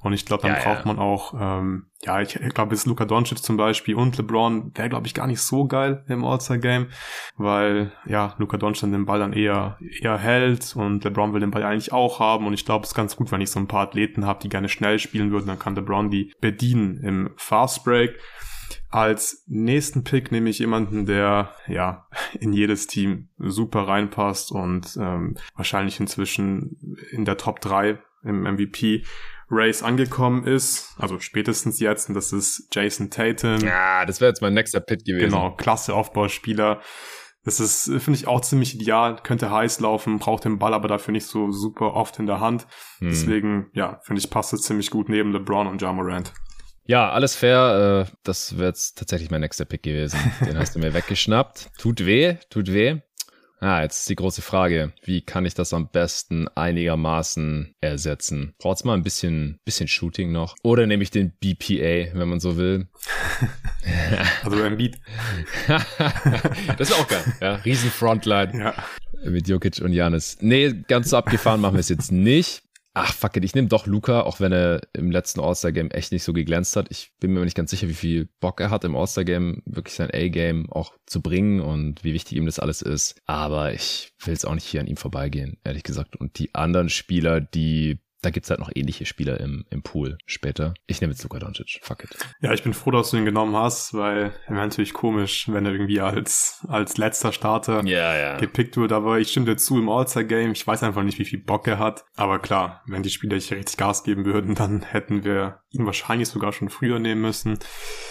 Und ich glaube, dann Ja, braucht ja. man auch, ähm, ja, ich glaube, jetzt Luka Doncic zum Beispiel und LeBron wäre, glaube ich, gar nicht so geil im All-Star-Game, weil, ja, Luka Doncic dann den Ball dann eher, eher hält und LeBron will den Ball eigentlich auch haben und ich glaube, es ist ganz gut, wenn ich so ein paar Athleten habe, die gerne schnell spielen würden, dann kann LeBron die bedienen im Fast Break. Als nächsten Pick nehme ich jemanden, der ja in jedes Team super reinpasst und ähm, wahrscheinlich inzwischen in der Top 3 im MVP Race angekommen ist, also spätestens jetzt, und das ist Jason Tatum. Ja, das wäre jetzt mein nächster Pit gewesen. Genau, klasse Aufbauspieler. Das ist, finde ich, auch ziemlich ideal. Könnte heiß laufen, braucht den Ball aber dafür nicht so super oft in der Hand. Hm. Deswegen, ja, finde ich, passt es ziemlich gut neben LeBron und Ja Morant. Ja, alles fair. Äh, das wäre jetzt tatsächlich mein nächster Pick gewesen. Den hast du mir weggeschnappt. Tut weh, tut weh. Ah, jetzt ist die große Frage. Wie kann ich das am besten einigermaßen ersetzen? Braucht's mal ein bisschen, bisschen Shooting noch? Oder nehme ich den BPA, wenn man so will? Also Embiid. das ist auch geil. Ja, riesen Frontline Ja. mit Jokic und Janis. Nee, ganz so abgefahren machen wir es jetzt nicht. Ach, fuck it, ich nehme doch Luca, auch wenn er im letzten All-Star-Game echt nicht so geglänzt hat. Ich bin mir nicht ganz sicher, wie viel Bock er hat, im All-Star-Game wirklich sein A-Game auch zu bringen und wie wichtig ihm das alles ist. Aber ich will es auch nicht hier an ihm vorbeigehen, ehrlich gesagt. Und die anderen Spieler, die da gibt's halt noch ähnliche Spieler im, im Pool später. Ich nehme jetzt Luka Doncic. Fuck it. Ja, ich bin froh, dass du ihn genommen hast, weil er wäre natürlich komisch, wenn er irgendwie als, als letzter Starter Ja, ja. gepickt wird. Aber ich stimme dir zu im All-Star-Game. Ich weiß einfach nicht, wie viel Bock er hat. Aber klar, wenn die Spieler hier richtig Gas geben würden, dann hätten wir ihn wahrscheinlich sogar schon früher nehmen müssen.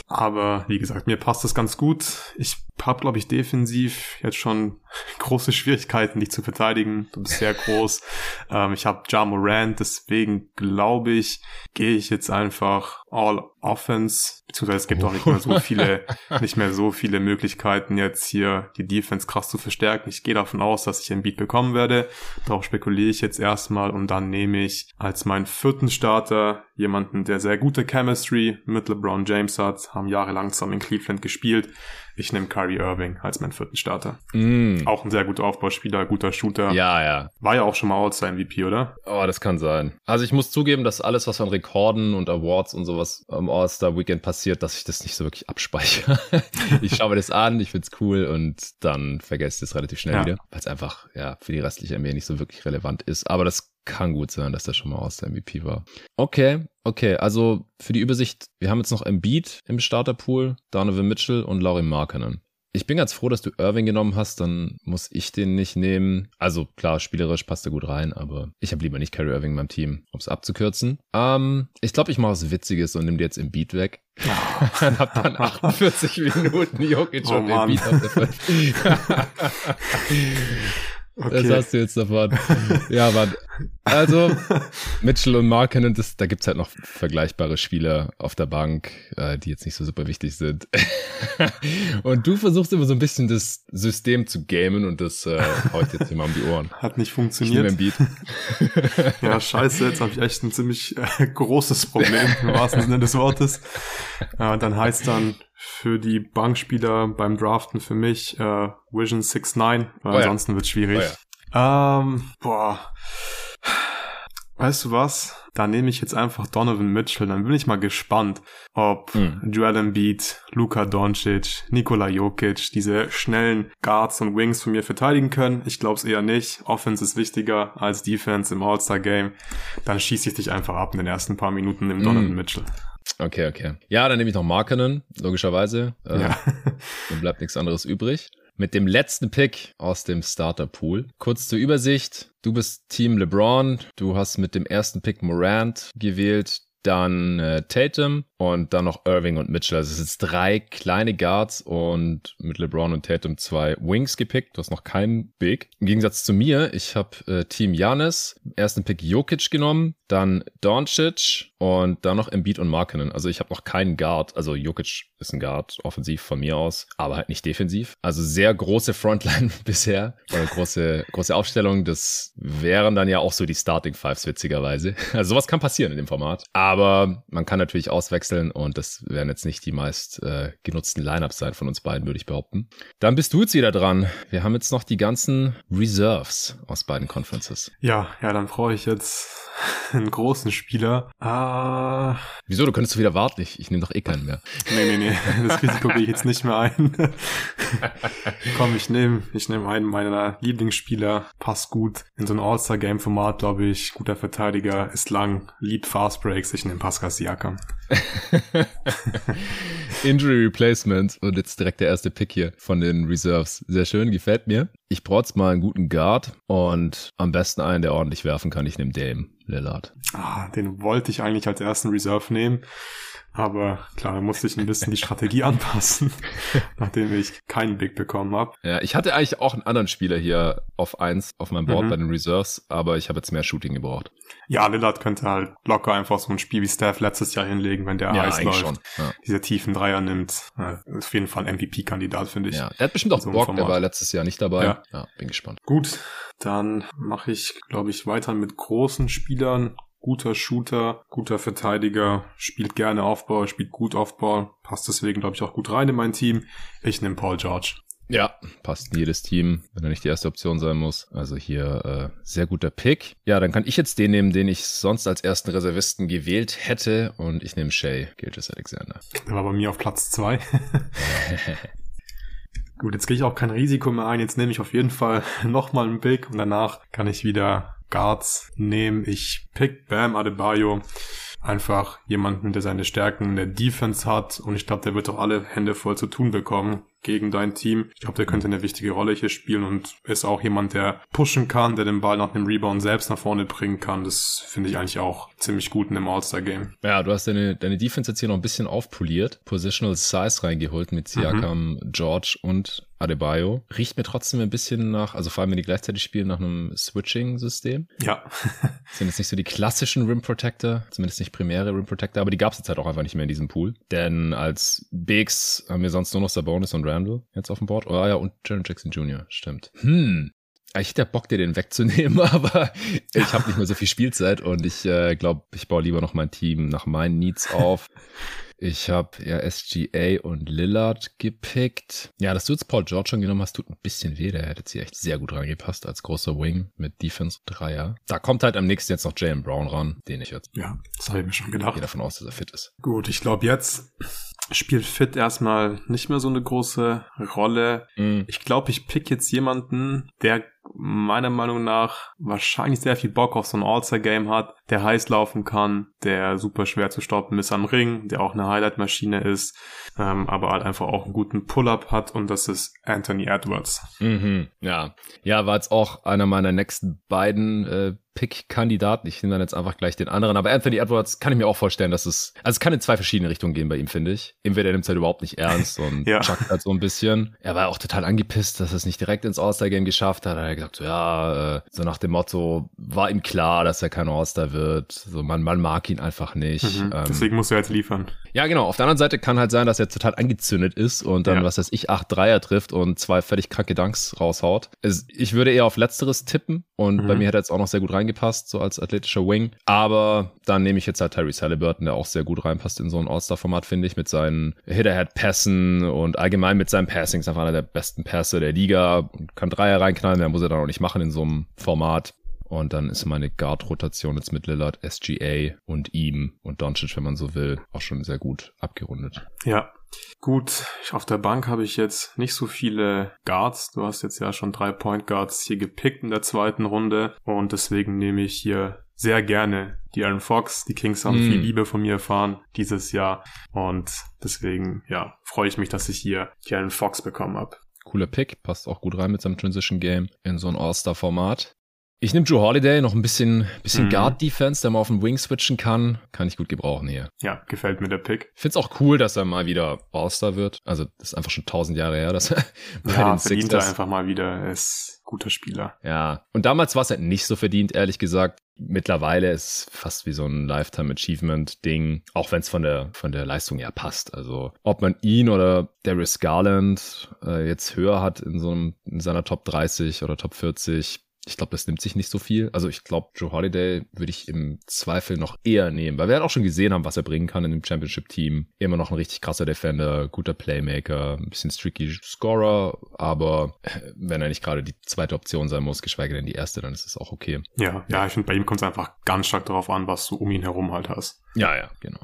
Aber wie gesagt, mir passt das ganz gut. Ich habe, glaube ich, defensiv jetzt schon große Schwierigkeiten, dich zu verteidigen. Du bist sehr groß. ähm, ich habe Ja Morant, deswegen glaube ich, gehe ich jetzt einfach All Offense, beziehungsweise es gibt auch nicht mehr so viele, nicht mehr so viele Möglichkeiten, jetzt hier die Defense krass zu verstärken. Ich gehe davon aus, dass ich ein Beat bekommen werde. Darauf spekuliere ich jetzt erstmal und dann nehme ich als meinen vierten Starter jemanden, der sehr gute Chemistry mit LeBron James hat, haben jahrelang zusammen in Cleveland gespielt. Ich nehme Kyrie Irving als meinen vierten Starter. Mm. Auch ein sehr guter Aufbauspieler, guter Shooter. Ja, ja. War ja auch schon mal All-Star MVP, oder? Oh, das kann sein. Also ich muss zugeben, dass alles, was an Rekorden und Awards und sowas am All-Star Weekend passiert, dass ich das nicht so wirklich abspeichere. ich schaue mir das an, ich find's cool und dann vergesse ich es relativ schnell Ja. wieder, weil es einfach ja für die restliche NBA nicht so wirklich relevant ist. Aber das kann gut sein, dass der schon mal aus der MVP war. Okay, okay, also für die Übersicht, wir haben jetzt noch Embiid im Starterpool, Donovan Mitchell und Laurie Markkanen. Ich bin ganz froh, dass du Irving genommen hast, dann muss ich den nicht nehmen. Also klar, spielerisch passt er gut rein, aber ich habe lieber nicht Kyrie Irving in meinem Team, um es abzukürzen. Ähm, ich glaube, ich mache was Witziges und nehme dir jetzt im Beat weg. dann hab dann 48 Minuten Jokic Oh und. Embiid auf der Fünf. Das hast du jetzt davon. ja, Mann. Also, Mitchell und Marken, das, da gibt's halt noch vergleichbare Spieler auf der Bank, äh, die jetzt nicht so super wichtig sind. und du versuchst immer so ein bisschen das System zu gamen und das äh, haut jetzt immer um die Ohren. Hat nicht Ich funktioniert. ein Beat. Ja, scheiße, jetzt habe ich echt ein ziemlich äh, großes Problem, im wahrsten Sinne des Wortes. Äh, dann heißt dann für die Bankspieler beim Draften für mich äh, Vision 6-9, weil Oh ja. ansonsten wird schwierig. Ähm, boah. Weißt du was? Da nehme ich jetzt einfach Donovan Mitchell. Dann bin ich mal gespannt, ob Hm. Joel Embiid, Luka Doncic, Nikola Jokic diese schnellen Guards und Wings von mir verteidigen können. Ich glaube es eher nicht. Offense ist wichtiger als Defense im All-Star-Game. Dann schieße ich dich einfach ab in den ersten paar Minuten im Donovan Hm. Mitchell. Okay, okay. Ja, dann nehme ich noch Markenen, logischerweise. Äh, Ja. Dann bleibt nichts anderes übrig. Mit dem letzten Pick aus dem Starter-Pool. Kurz zur Übersicht. Du bist Team LeBron. Du hast mit dem ersten Pick Morant gewählt. Dann äh, Tatum und dann noch Irving und Mitchell. Also es sind drei kleine Guards und mit LeBron und Tatum zwei Wings gepickt. Du hast noch keinen Big. Im Gegensatz zu mir, ich habe äh, Team Janis, ersten Pick Jokic genommen, dann Doncic und dann noch Embiid und Markinen. Also ich habe noch keinen Guard. Also Jokic ist ein Guard, offensiv von mir aus, aber halt nicht defensiv. Also sehr große Frontline bisher, oder große, große Aufstellung. Das wären dann ja auch so die Starting Fives, witzigerweise. Also sowas kann passieren in dem Format. Aber man kann natürlich auswechseln und das werden jetzt nicht die meist äh, genutzten Lineups sein von uns beiden, würde ich behaupten. Dann bist du jetzt wieder dran. Wir haben jetzt noch die ganzen Reserves aus beiden Conferences. ja, ja, dann brauche ich jetzt einen großen Spieler. Ah, Wieso? Du könntest du wieder warten. Ich, ich nehme doch eh keinen mehr. Nee, nee, nee, das Risiko gehe ich jetzt nicht mehr ein. Komm, ich nehme ich nehm einen meiner Lieblingsspieler, passt gut in so ein All-Star-Game-Format, glaube ich. Guter Verteidiger, ist lang, liebt Fast Breaks, ich nehme Pascal Siakam. Injury Replacement und jetzt direkt der erste Pick hier von den Reserves. Sehr schön, gefällt mir. Ich brauche jetzt mal einen guten Guard und am besten einen, der ordentlich werfen kann. Ich nehme Dame Lillard. Ah, den wollte ich eigentlich als ersten Reserve nehmen. Aber klar, da musste ich ein bisschen die Strategie anpassen, nachdem ich keinen Big bekommen habe. Ja, ich hatte eigentlich auch einen anderen Spieler hier auf eins auf meinem Board Mhm. bei den Reserves, aber ich habe jetzt mehr Shooting gebraucht. Ja, Lillard könnte halt locker einfach so ein Spiel wie Steph letztes Jahr hinlegen, wenn der heiß läuft. Ja. Diese tiefen Dreier nimmt. Ja, ist auf jeden Fall ein MVP-Kandidat, finde ich. ja, der hat bestimmt auch So Bock, der war letztes Jahr nicht dabei. Ja. ja bin gespannt. Gut, dann mache ich, glaube ich, weiter mit großen Spielern. Guter Shooter, guter Verteidiger, spielt gerne Aufbau, spielt gut Aufbau, passt deswegen, glaube ich, auch gut rein in mein Team. Ich nehme Paul George. Ja, passt in jedes Team, wenn er nicht die erste Option sein muss. Also hier äh, sehr guter Pick. Ja, dann kann ich jetzt den nehmen, den ich sonst als ersten Reservisten gewählt hätte und ich nehme Shay Gilgis Alexander. Der war bei mir auf Platz zwei. Gut, jetzt gehe ich auch kein Risiko mehr ein. Jetzt nehme ich auf jeden Fall nochmal einen Pick und danach kann ich wieder Guards nehmen. Ich pick Bam Adebayo. Einfach jemanden, der seine Stärken in der Defense hat und ich glaube, der wird auch alle Hände voll zu tun bekommen gegen dein Team. Ich glaube, der könnte eine wichtige Rolle hier spielen und ist auch jemand, der pushen kann, der den Ball nach einem Rebound selbst nach vorne bringen kann. Das finde ich eigentlich auch ziemlich gut in einem All-Star-Game. Ja, du hast deine, deine Defense jetzt hier noch ein bisschen aufpoliert, Positional Size reingeholt mit Siakam, George und Adebayo. Riecht mir trotzdem ein bisschen nach, also vor allem wenn die gleichzeitig spielen, nach einem Switching-System. Ja, Sind jetzt nicht so die klassischen Rim Protector, zumindest nicht primäre Rim Protector, aber die gab es jetzt halt auch einfach nicht mehr in diesem Pool. Denn als Bigs haben wir sonst nur noch Sabonis und Randall jetzt auf dem Board. Oh ja, und Jaron Jackson Jr., stimmt. Hm. Ich hätte Bock, dir den wegzunehmen, aber ich habe nicht mehr so viel Spielzeit und ich äh, glaube, ich baue lieber noch mein Team nach meinen Needs auf. Ich habe ja SGA und Lillard gepickt. Ja, dass du jetzt Paul George schon genommen hast, tut ein bisschen weh. Der hätte jetzt hier echt sehr gut reingepasst als großer Wing mit Defense Dreier. Da kommt halt am nächsten jetzt noch Jalen Brown ran, den ich jetzt ja, das habe ich mir schon gehe gedacht. davon aus, dass er fit ist. Gut, ich glaube jetzt spielt Fit erstmal nicht mehr so eine große Rolle. Mm. Ich glaube, ich pick jetzt jemanden, der meiner Meinung nach wahrscheinlich sehr viel Bock auf so ein All-Star-Game hat, der heiß laufen kann, der super schwer zu stoppen ist am Ring, der auch eine Highlight-Maschine ist, ähm, aber halt einfach auch einen guten Pull-Up hat und das ist Anthony Edwards. Mhm, ja. Ja, war jetzt auch einer meiner nächsten beiden äh, Pick-Kandidaten. Ich nehme dann jetzt einfach gleich den anderen. Aber Anthony Edwards kann ich mir auch vorstellen, dass es, also es kann in zwei verschiedene Richtungen gehen bei ihm, finde ich. Entweder er nimmt es halt überhaupt nicht ernst und Ja. chuckt halt so ein bisschen. Er war auch total angepisst, dass er es nicht direkt ins All-Star-Game geschafft hat. Er hat gesagt, so, ja, äh, so nach dem Motto, war ihm klar, dass er kein All-Star wird. So, man, man mag ihn einfach nicht. Mhm. Ähm, Deswegen muss er jetzt liefern. Ja, genau. Auf der anderen Seite kann halt sein, dass er total angezündet ist und dann, Ja. was weiß ich, acht Dreier trifft und zwei völlig kranke Dunks raushaut. Es, ich würde eher auf Letzteres tippen und Mhm. bei mir hat er jetzt auch noch sehr gut reingepasst, so als athletischer Wing. Aber dann nehme ich jetzt halt Tyrese Halliburton, der auch sehr gut reinpasst in so ein All-Star-Format, finde ich, mit seinen Hit-Ahead-Passen und allgemein mit seinem Passing. Ist einfach einer der besten Pässe der Liga und kann Dreier reinknallen, der muss er dann auch nicht machen in so einem Format. Und dann ist meine Guard-Rotation jetzt mit Lillard, SGA und ihm und Doncic, wenn man so will, auch schon sehr gut abgerundet. Ja. Gut, auf der Bank habe ich jetzt nicht so viele Guards. Du hast jetzt ja schon drei Point Guards hier gepickt in der zweiten Runde und deswegen nehme ich hier sehr gerne die Aaron Fox. Die Kings haben Mm. viel Liebe von mir erfahren dieses Jahr und deswegen, ja, freue ich mich, dass ich hier die Aaron Fox bekommen habe. Cooler Pick, passt auch gut rein mit seinem Transition Game in so ein All-Star-Format. Ich nehme Drew Holiday, noch ein bisschen, bisschen Mhm. Guard-Defense, der mal auf den Wing switchen kann. Kann ich gut gebrauchen hier. Ja, gefällt mir der Pick. Ich find's auch cool, dass er mal wieder All-Star wird. Also, das ist einfach schon tausend Jahre her, dass er bei Ja, den verdient er einfach mal wieder. Er ist guter Spieler. Ja, und damals war es halt nicht so verdient, ehrlich gesagt. Mittlerweile ist fast wie so ein Lifetime Achievement Ding, auch wenn es von der von der Leistung her passt. Also ob man ihn oder Darius Garland äh, jetzt höher hat in so einem in seiner Top 30 oder Top 40, ich glaube, das nimmt sich nicht so viel. Also ich glaube, Joe Holiday würde ich im Zweifel noch eher nehmen, weil wir halt auch schon gesehen haben, was er bringen kann in dem Championship-Team. Immer noch ein richtig krasser Defender, guter Playmaker, ein bisschen streaky Scorer, aber äh, wenn er nicht gerade die zweite Option sein muss, geschweige denn die erste, dann ist es auch okay. Ja, ja, ich finde, bei ihm kommt es einfach ganz stark darauf an, was du um ihn herum halt hast. Ja, ja, genau.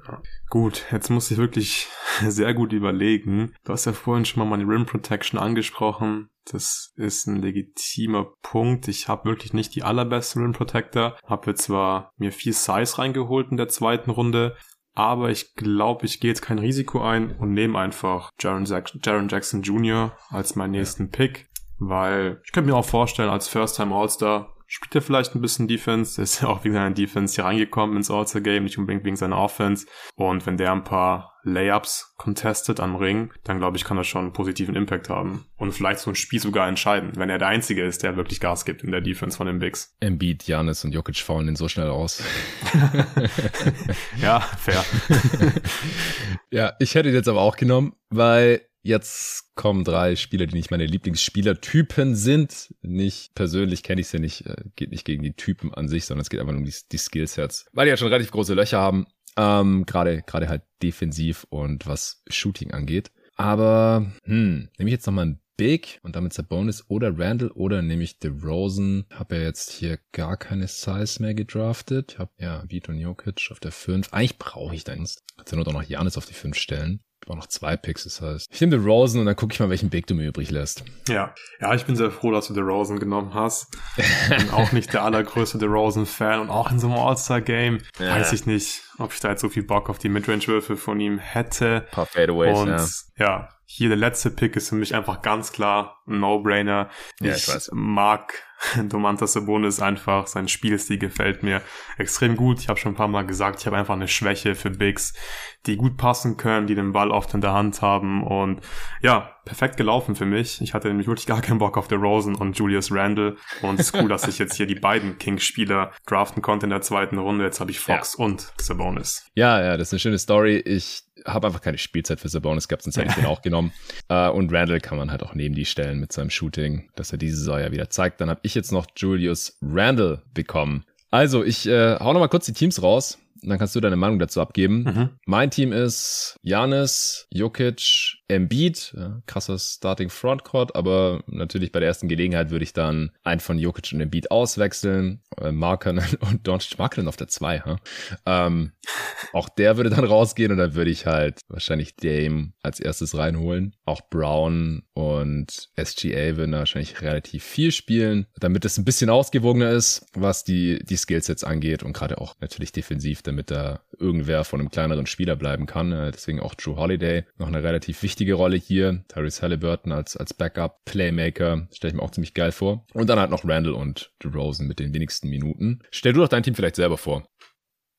Gut, jetzt muss ich wirklich sehr gut überlegen. Du hast ja vorhin schon mal meine Rim Protection angesprochen. Das ist ein legitimer Punkt. Ich habe wirklich nicht die allerbeste Rim Protector. Habe jetzt zwar mir viel Size reingeholt in der zweiten Runde, aber ich glaube, ich gehe jetzt kein Risiko ein und nehme einfach Jaron, Jaron Jackson Jr. als meinen nächsten Pick, weil ich könnte mir auch vorstellen, als First-Time All-Star spielt er vielleicht ein bisschen Defense. Der ist ja auch wegen seiner Defense hier reingekommen ins All-Star-Game, nicht unbedingt wegen seiner Offense. Und wenn der ein paar Layups contestet am Ring, dann glaube ich, kann das schon einen positiven Impact haben. Und vielleicht so ein Spiel sogar entscheiden, wenn er der Einzige ist, der wirklich Gas gibt in der Defense von den Bigs. Embiid, Janis und Jokic faulen den so schnell aus. Ja, fair. ja, ich hätte ihn jetzt aber auch genommen, weil jetzt kommen drei Spieler, die nicht meine Lieblingsspielertypen sind. Nicht persönlich kenne ich sie nicht, äh, geht nicht gegen die Typen an sich, sondern es geht einfach nur um die, die Skillsets, weil die ja schon relativ große Löcher haben. Ähm, gerade gerade halt defensiv und was Shooting angeht. Aber hm, nehme ich jetzt noch mal einen Big und damit Sabonis oder Randall oder nehme ich DeRozan. Habe ja jetzt hier gar keine Size mehr gedraftet. Ich habe ja Vito Jokic auf der 5. Eigentlich brauche ich da jetzt. Kannst du nur noch Janis auf die 5 stellen. Ich brauche noch zwei Picks, das heißt. Ich nehme DeRozan und dann gucke ich mal, welchen Big du mir übrig lässt. Ja, ja, ich bin sehr froh, dass du DeRozan genommen hast. Bin auch nicht der allergrößte DeRozan-Fan und auch in so einem All-Star-Game Ja. weiß ich nicht, ob ich da jetzt so viel Bock auf die Midrange-Würfe von ihm hätte. Ein paar Fadeaways, und ja. ja. hier der letzte Pick ist für mich einfach ganz klar ein No-Brainer. Ja, ich ich weiß. mag Domantas Sabonis einfach, sein Spielstil gefällt mir extrem gut. Ich habe schon ein paar Mal gesagt, ich habe einfach eine Schwäche für Bigs, die gut passen können, die den Ball oft in der Hand haben und ja, perfekt gelaufen für mich. Ich hatte nämlich wirklich gar keinen Bock auf der Rosen und Julius Randle und es ist cool, dass ich jetzt hier die beiden Kings-Spieler draften konnte in der zweiten Runde. Jetzt habe ich Fox und Sabonis. Ja, ja, das ist eine schöne Story. Ich habe einfach keine Spielzeit für Sabonis gehabt, sonst hätte ich den auch genommen. Äh, und Randall kann man halt auch neben die stellen mit seinem Shooting, dass er diese Saison ja wieder zeigt. Dann habe ich jetzt noch Julius Randall bekommen. Also, ich äh, hau noch mal kurz die Teams raus. Dann kannst du deine Meinung dazu abgeben. Mhm. Mein Team ist Janis, Jokic, Embiid, ja, krasser Starting Frontcourt, aber natürlich bei der ersten Gelegenheit würde ich dann einen von Jokic und Embiid auswechseln, äh, Markanen und Doncic Markanen auf der 2, huh? ähm, auch der würde dann rausgehen und dann würde ich halt wahrscheinlich Dame als erstes reinholen. Auch Brown und SGA würden wahrscheinlich relativ viel spielen, damit es ein bisschen ausgewogener ist, was die, die Skillsets angeht und gerade auch natürlich defensiv, damit da irgendwer von einem kleineren Spieler bleiben kann. Äh, deswegen auch Drew Holiday noch eine relativ wichtige Rolle hier. Tyrese Halliburton als, als Backup-Playmaker stelle ich mir auch ziemlich geil vor. Und dann halt noch Randall und DeRozan mit den wenigsten Minuten. Stell du doch dein Team vielleicht selber vor.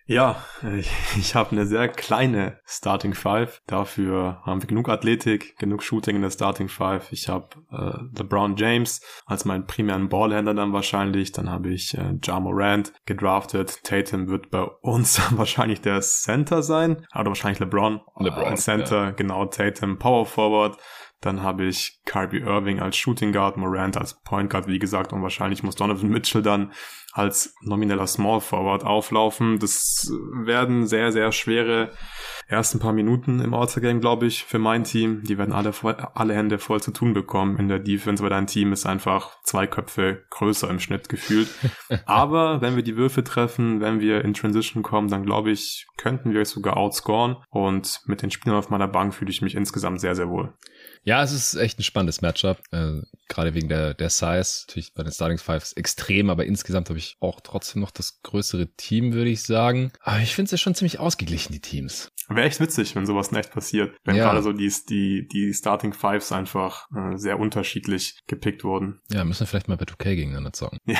Ja, ich, ich habe eine sehr kleine Starting Five. Dafür haben wir genug Athletik, genug Shooting in der Starting Five. Ich habe äh, LeBron James als meinen primären Ballhändler dann wahrscheinlich. Dann habe ich äh, Ja Morant gedraftet. Tatum wird bei uns wahrscheinlich der Center sein. Oder wahrscheinlich LeBron, LeBron als Center. Ja. Genau, Tatum Power Forward. Dann habe ich Kyrie Irving als Shooting Guard, Morant als Point Guard, wie gesagt, und wahrscheinlich muss Donovan Mitchell dann als nomineller Small Forward auflaufen. Das werden sehr, sehr schwere ersten paar Minuten im All-Star-Game, glaube ich, für mein Team. Die werden alle, voll, alle Hände voll zu tun bekommen in der Defense, weil dein Team ist einfach zwei Köpfe größer im Schnitt gefühlt. Aber wenn wir die Würfe treffen, wenn wir in Transition kommen, dann glaube ich, könnten wir euch sogar outscoren. Und mit den Spielern auf meiner Bank fühle ich mich insgesamt sehr, sehr wohl. Ja, es ist echt ein spannendes Matchup, äh, gerade wegen der, der Size. Natürlich bei den Starting Fives extrem, aber insgesamt habe ich auch trotzdem noch das größere Team, würde ich sagen. Aber ich finde es ja schon ziemlich ausgeglichen, die Teams. Wäre echt witzig, wenn sowas in echt passiert. Wenn Ja. gerade so die, die, die Starting Fives einfach äh, sehr unterschiedlich gepickt wurden. Ja, müssen wir vielleicht mal bei 2K gegeneinander zocken. Ja,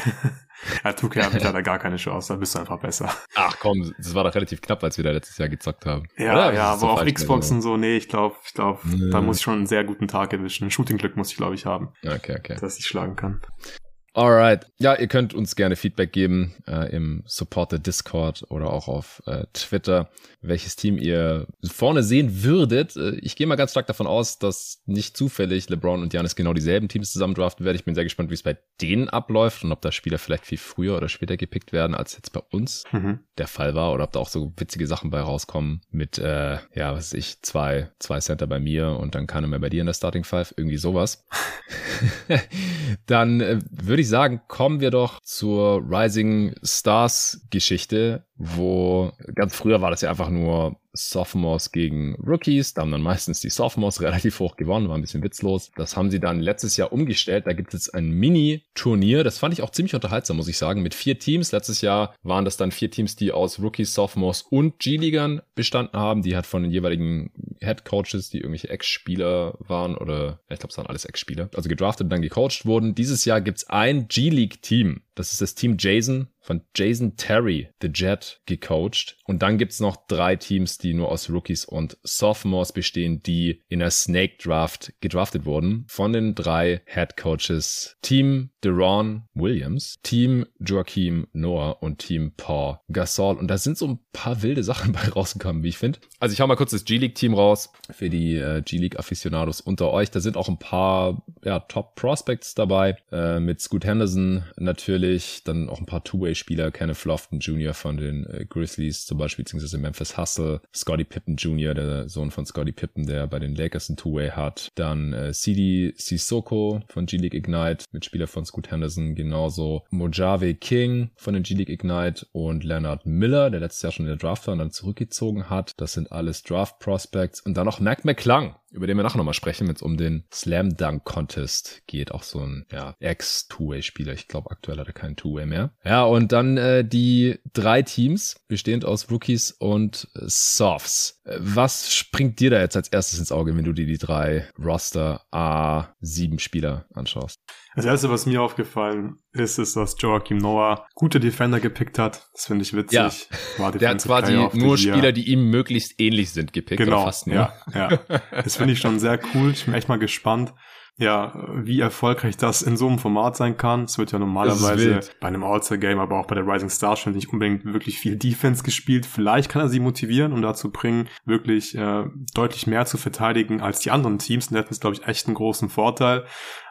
ja 2K hat leider gar keine Chance, da bist du einfach besser. Ach komm, das war doch relativ knapp, als wir da letztes Jahr gezockt haben. Ja, Oder? ja, aber auf Xbox gewesen. und so, nee, ich glaube, ich glaube, da muss ich schon einen sehr guten Tag erwischen. Ein Shooting-Glück muss ich, glaube ich, haben, Okay, okay. dass ich schlagen kann. Alright. Ja, ihr könnt uns gerne Feedback geben äh, im Supporter Discord oder auch auf äh, Twitter, welches Team ihr vorne sehen würdet. Äh, ich gehe mal ganz stark davon aus, dass nicht zufällig LeBron und Giannis genau dieselben Teams zusammen draften werden. Ich bin sehr gespannt, wie es bei denen abläuft und ob da Spieler vielleicht viel früher oder später gepickt werden, als jetzt bei uns Mhm. der Fall war oder ob da auch so witzige Sachen bei rauskommen mit, äh, ja, was weiß ich, zwei, zwei Center bei mir und dann keiner mehr bei dir in der Starting Five, irgendwie sowas. dann äh, würde ich sagen, kommen wir doch zur Rising Stars Geschichte, wo ganz früher war das ja einfach nur Sophomores gegen Rookies. Da haben dann meistens die Sophomores relativ hoch gewonnen, war ein bisschen witzlos. Das haben sie dann letztes Jahr umgestellt. Da gibt es ein Mini-Turnier. Das fand ich auch ziemlich unterhaltsam, muss ich sagen, mit vier Teams. Letztes Jahr waren das dann vier Teams, die aus Rookies, Sophomores und G-Ligern bestanden haben. Die halt von den jeweiligen Head Coaches, die irgendwelche Ex-Spieler waren oder ich glaube, es waren alles Ex-Spieler, also gedraftet und dann gecoacht wurden. Dieses Jahr gibt's ein G-League-Team. Das ist das Team Jason von Jason Terry, The Jet, gecoacht. Und dann gibt's noch drei Teams, die nur aus Rookies und Sophomores bestehen, die in der Snake Draft gedraftet wurden. Von den drei Head Coaches Team Deron Williams, Team Joachim Noah und Team Paul Gasol. Und da sind so ein paar wilde Sachen bei rausgekommen, wie ich finde. Also ich hau mal kurz das G-League-Team raus für die äh, G-League-Afficionados unter euch. Da sind auch ein paar ja, Top-Prospects dabei. Äh, mit Scoot Henderson natürlich, dann auch ein paar Two-Way-Spieler, Kenneth Lofton Jr. von den äh, Grizzlies zum Beispiel, beziehungsweise Memphis Hustle, Scotty Pippen Jr., der Sohn von Scotty Pippen, der bei den Lakers ein Two-Way hat. Dann äh, CD Sissoko von G-League Ignite, Mitspieler von Scoot Henderson, genauso Mojave King von den G-League Ignite und Leonard Miller, der letztes Jahr schon in der Draft war und dann zurückgezogen hat. Das sind alles Draft Prospects. Und dann noch Mac McClung, über den wir nachher nochmal sprechen, wenn es um den Slam Dunk Contest geht. Auch so ein ja, Ex-Two-Way-Spieler. Ich glaube, aktuell hat er keinen Two-Way mehr. Ja, und dann äh, die drei Teams, bestehend aus Rookies und äh, Softs. Was springt dir da jetzt als erstes ins Auge, wenn du dir die drei Roster A7 Spieler anschaust? Das erste, was mir aufgefallen ist, ist, dass Joachim Noah gute Defender gepickt hat. Das finde ich witzig. Ja. War Der hat quasi nur. Spieler, die ihm möglichst ähnlich sind, gepickt. Genau, fast nur. ja, ja. Das finde ich schon sehr cool. Ich bin echt mal gespannt, ja, wie erfolgreich das in so einem Format sein kann. Es wird ja normalerweise bei einem All-Star-Game, aber auch bei der Rising Stars schon nicht unbedingt wirklich viel Defense gespielt. Vielleicht kann er sie motivieren und dazu bringen, wirklich äh, deutlich mehr zu verteidigen als die anderen Teams. Und das ist, glaube ich, echt einen großen Vorteil.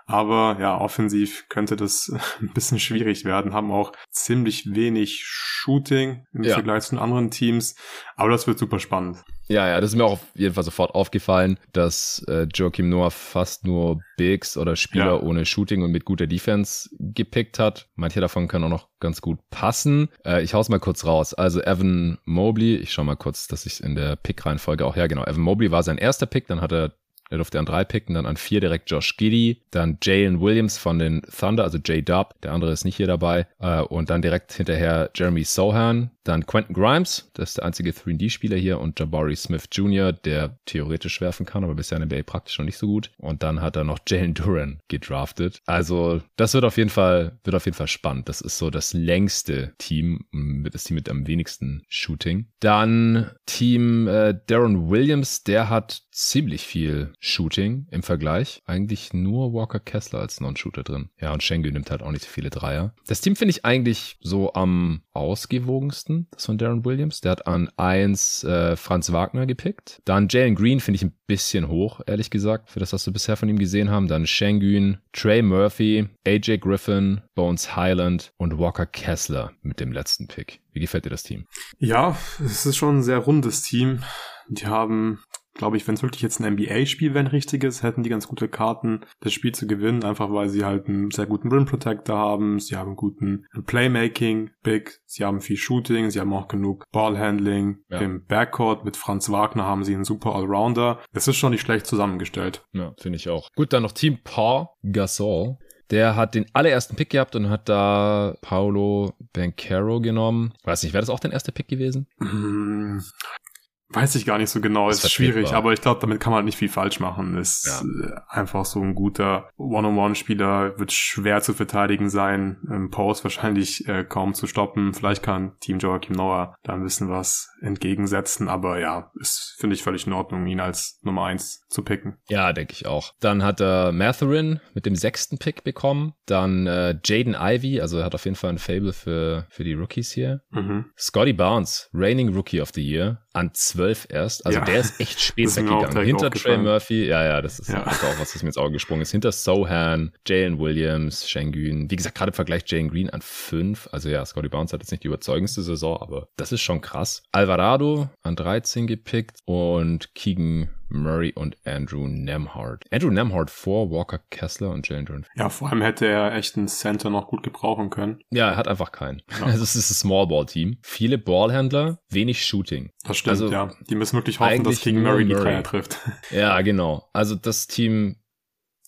Aber ja, offensiv könnte das ein bisschen schwierig werden. Haben auch ziemlich wenig Shooting im Ja. Vergleich zu anderen Teams. Aber das wird super spannend. Ja, ja, das ist mir auch auf jeden Fall sofort aufgefallen, dass äh, Joachim Noah fast nur Bigs oder Spieler Ja. ohne Shooting und mit guter Defense gepickt hat. Manche davon können auch noch ganz gut passen. Äh, ich hau's mal kurz raus. Also Evan Mobley, ich schau mal kurz, dass ich in der Pick-Reihenfolge auch, ja genau, Evan Mobley war sein erster Pick, dann hat er er durfte an drei picken, dann an vier direkt Josh Giddy, dann Jalen Williams von den Thunder, also J-Dub, der andere ist nicht hier dabei, äh, und dann direkt hinterher Jeremy Sohan, dann Quentin Grimes, das ist der einzige 3D-Spieler hier, und Jabari Smith Jr., der theoretisch werfen kann, aber bisher in der NBA praktisch noch nicht so gut. Und dann hat er noch Jalen Duran gedraftet. Also, das wird auf jeden Fall, wird auf jeden Fall spannend. Das ist so das längste Team, das Team mit am wenigsten Shooting. Dann Team äh, Darren Williams, der hat ziemlich viel Shooting im Vergleich. Eigentlich nur Walker Kessler als Non-Shooter drin. Ja, und Schengen nimmt halt auch nicht so viele Dreier. Das Team finde ich eigentlich so am ausgewogensten, das von Darren Williams. Der hat an eins äh, Franz Wagner gepickt. Dann Jalen Green finde ich ein bisschen hoch, ehrlich gesagt, für das, was wir bisher von ihm gesehen haben. Dann Schengen, Trey Murphy, AJ Griffin, Bones Highland und Walker Kessler mit dem letzten Pick. Wie gefällt dir das Team? Ja, es ist schon ein sehr rundes Team. Die haben, glaube ich, wenn es wirklich jetzt ein NBA-Spiel wäre, ein richtiges, hätten die ganz gute Karten, das Spiel zu gewinnen, einfach weil sie halt einen sehr guten Rim Protector haben, sie haben guten Playmaking, Big, sie haben viel Shooting, sie haben auch genug Ballhandling. Ja. Im Backcourt mit Franz Wagner haben sie einen super Allrounder. Es ist schon nicht schlecht zusammengestellt. Ja, finde ich auch. Gut, dann noch Team Paul Gasol. Der hat den allerersten Pick gehabt und hat da Paulo Bancaro genommen. Weiß nicht, wäre das auch dein erster Pick gewesen? Hm, Weiß ich gar nicht so genau, Ist ist schwierig, aber ich glaube, damit kann man halt nicht viel falsch machen. Ist Ja. äh, einfach so ein guter One-on-One-Spieler, wird schwer zu verteidigen sein, im Post wahrscheinlich äh, kaum zu stoppen. Vielleicht kann Team Joachim Noah da ein bisschen was entgegensetzen, aber ja, ist, finde ich, völlig in Ordnung, ihn als Nummer eins zu picken. Ja, denke ich auch. Dann hat er Matherin mit dem sechsten Pick bekommen. Dann äh, Jaden Ivy, also er hat auf jeden Fall ein Fable für, für die Rookies hier. Mhm. Scotty Barnes, Reigning Rookie of the Year, an 12 erst. Also Ja. der ist echt spät weggegangen. Hinter Trey. Murphy, ja, ja, das ist Ja. auch was, was mir ins Auge gesprungen ist. Hinter Sohan, Jalen Williams, Shengun. Wie gesagt, gerade im Vergleich Jalen Green an 5. Also ja, Scotty Barnes hat jetzt nicht die überzeugendste Saison, aber das ist schon krass. Alvarado an 13 gepickt und Keegan Murray und Andrew Nemhard. Andrew Nemhard vor Walker Kessler und Jalen Duran. Ja, vor allem hätte er echt einen Center noch gut gebrauchen können. Ja, er hat einfach keinen. Also es ist ein Small-Ball-Team. Viele Ballhändler, wenig Shooting. Das stimmt, Also, ja. Die müssen wirklich hoffen, dass King nur Murray die Murray. Dreier trifft. Ja, genau. Also das Team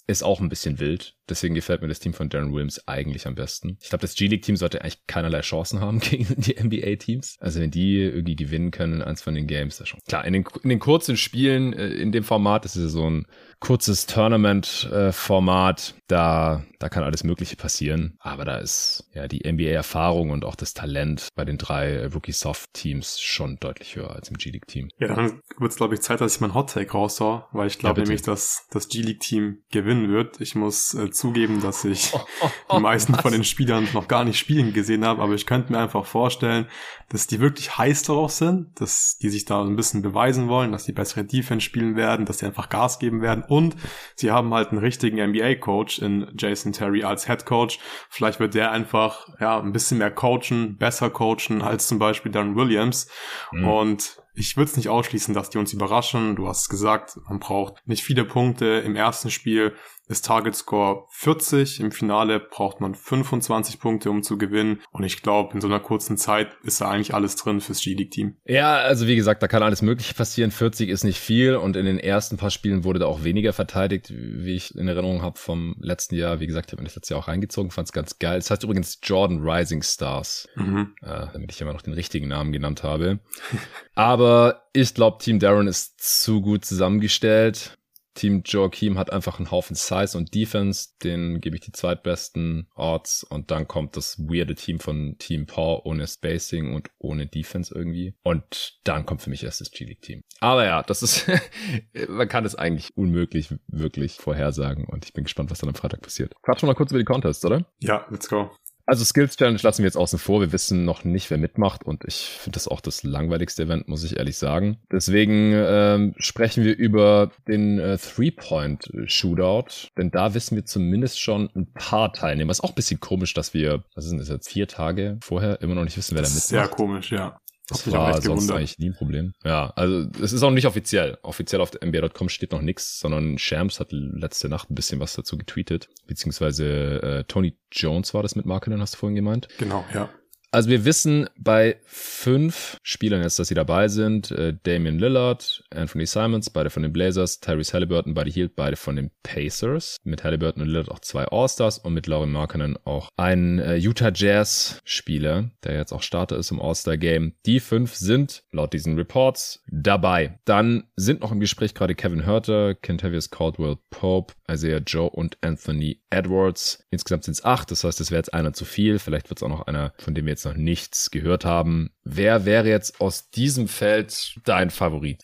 ist auch ein bisschen wild. Deswegen gefällt mir das Team von Darren Williams eigentlich am besten. Ich glaube, das G-League-Team sollte eigentlich keinerlei Chancen haben gegen die NBA-Teams. Also wenn die irgendwie gewinnen können in eins von den Games, das schon. Klar, in den, in den kurzen Spielen, äh, in dem Format, das ist ja so ein kurzes Tournament-Format, da, da kann alles Mögliche passieren. Aber da ist ja die NBA-Erfahrung und auch das Talent bei den drei äh, Rookie-Soft-Teams schon deutlich höher als im G-League-Team. Ja, dann wird es, glaube ich, Zeit, dass ich mein Hot Take raushau, weil ich glaube Ja, nämlich, dass das G-League-Team gewinnen wird. Ich muss äh, zugeben, dass ich die meisten von den Spielern noch gar nicht spielen gesehen habe, aber ich könnte mir einfach vorstellen, dass die wirklich heiß darauf sind, dass die sich da ein bisschen beweisen wollen, dass die bessere Defense spielen werden, dass sie einfach Gas geben werden und sie haben halt einen richtigen NBA-Coach in Jason Terry als Head Coach. Vielleicht wird der einfach ja ein bisschen mehr coachen, besser coachen als zum Beispiel Darren Williams Mhm. und ich würde es nicht ausschließen, dass die uns überraschen. Du hast es gesagt, man braucht nicht viele Punkte. Im ersten Spiel ist Target Score 40. Im Finale braucht man 25 Punkte, um zu gewinnen. Und ich glaube, in so einer kurzen Zeit ist da eigentlich alles drin fürs G-League-Team. Ja, also wie gesagt, da kann alles Mögliche passieren. 40 ist nicht viel und in den ersten paar Spielen wurde da auch weniger verteidigt, wie ich in Erinnerung habe vom letzten Jahr. Wie gesagt, ich habe mir das letztes Jahr auch reingezogen, fand es ganz geil. Das heißt übrigens Jordan Rising Stars, Mhm. äh, damit ich immer noch den richtigen Namen genannt habe. Aber ich glaube, Team Darren ist zu gut zusammengestellt. Team Joachim hat einfach einen Haufen Size und Defense, den gebe ich die zweitbesten Odds und dann kommt das weirde Team von Team Paul ohne Spacing und ohne Defense irgendwie und dann kommt für mich erst das G-League-Team. Aber ja, das ist, man kann es eigentlich unmöglich wirklich vorhersagen und ich bin gespannt, was dann am Freitag passiert. Quatschen wir mal kurz über die Contests, oder? Ja, let's go. Also Skills Challenge lassen wir jetzt außen vor. Wir wissen noch nicht, wer mitmacht und ich finde das auch das langweiligste Event, muss ich ehrlich sagen. Deswegen ähm, sprechen wir über den äh, Three-Point-Shootout, denn da wissen wir zumindest schon ein paar Teilnehmer. Ist auch ein bisschen komisch, dass wir, was ist denn das jetzt, vier Tage vorher immer noch nicht wissen, wer da mitmacht. Sehr komisch, ja. Das war sonst eigentlich nie ein Problem. Ja, also es ist auch nicht offiziell. Offiziell auf der NBA.com steht noch nichts, sondern Shams hat letzte Nacht ein bisschen was dazu getweetet. Beziehungsweise äh, Tony Jones war das mit Marketing, hast du vorhin gemeint. Genau, ja. Also wir wissen bei fünf Spielern jetzt, dass sie dabei sind. Äh, Damian Lillard, Anthony Simons, beide von den Blazers, Tyrese Halliburton, beide Hield, beide von den Pacers. Mit Halliburton und Lillard auch zwei All-Stars und mit Lauren Markkanen auch ein äh, Utah Jazz Spieler, der jetzt auch Starter ist im All-Star Game. Die fünf sind laut diesen Reports dabei. Dann sind noch im Gespräch gerade Kevin Herter, Kentavious Caldwell Pope, Isaiah Joe und Anthony Edwards. Insgesamt sind es acht, das heißt, es wäre jetzt einer zu viel. Vielleicht wird es auch noch einer, von dem wir jetzt noch nichts gehört haben. Wer wäre jetzt aus diesem Feld dein Favorit?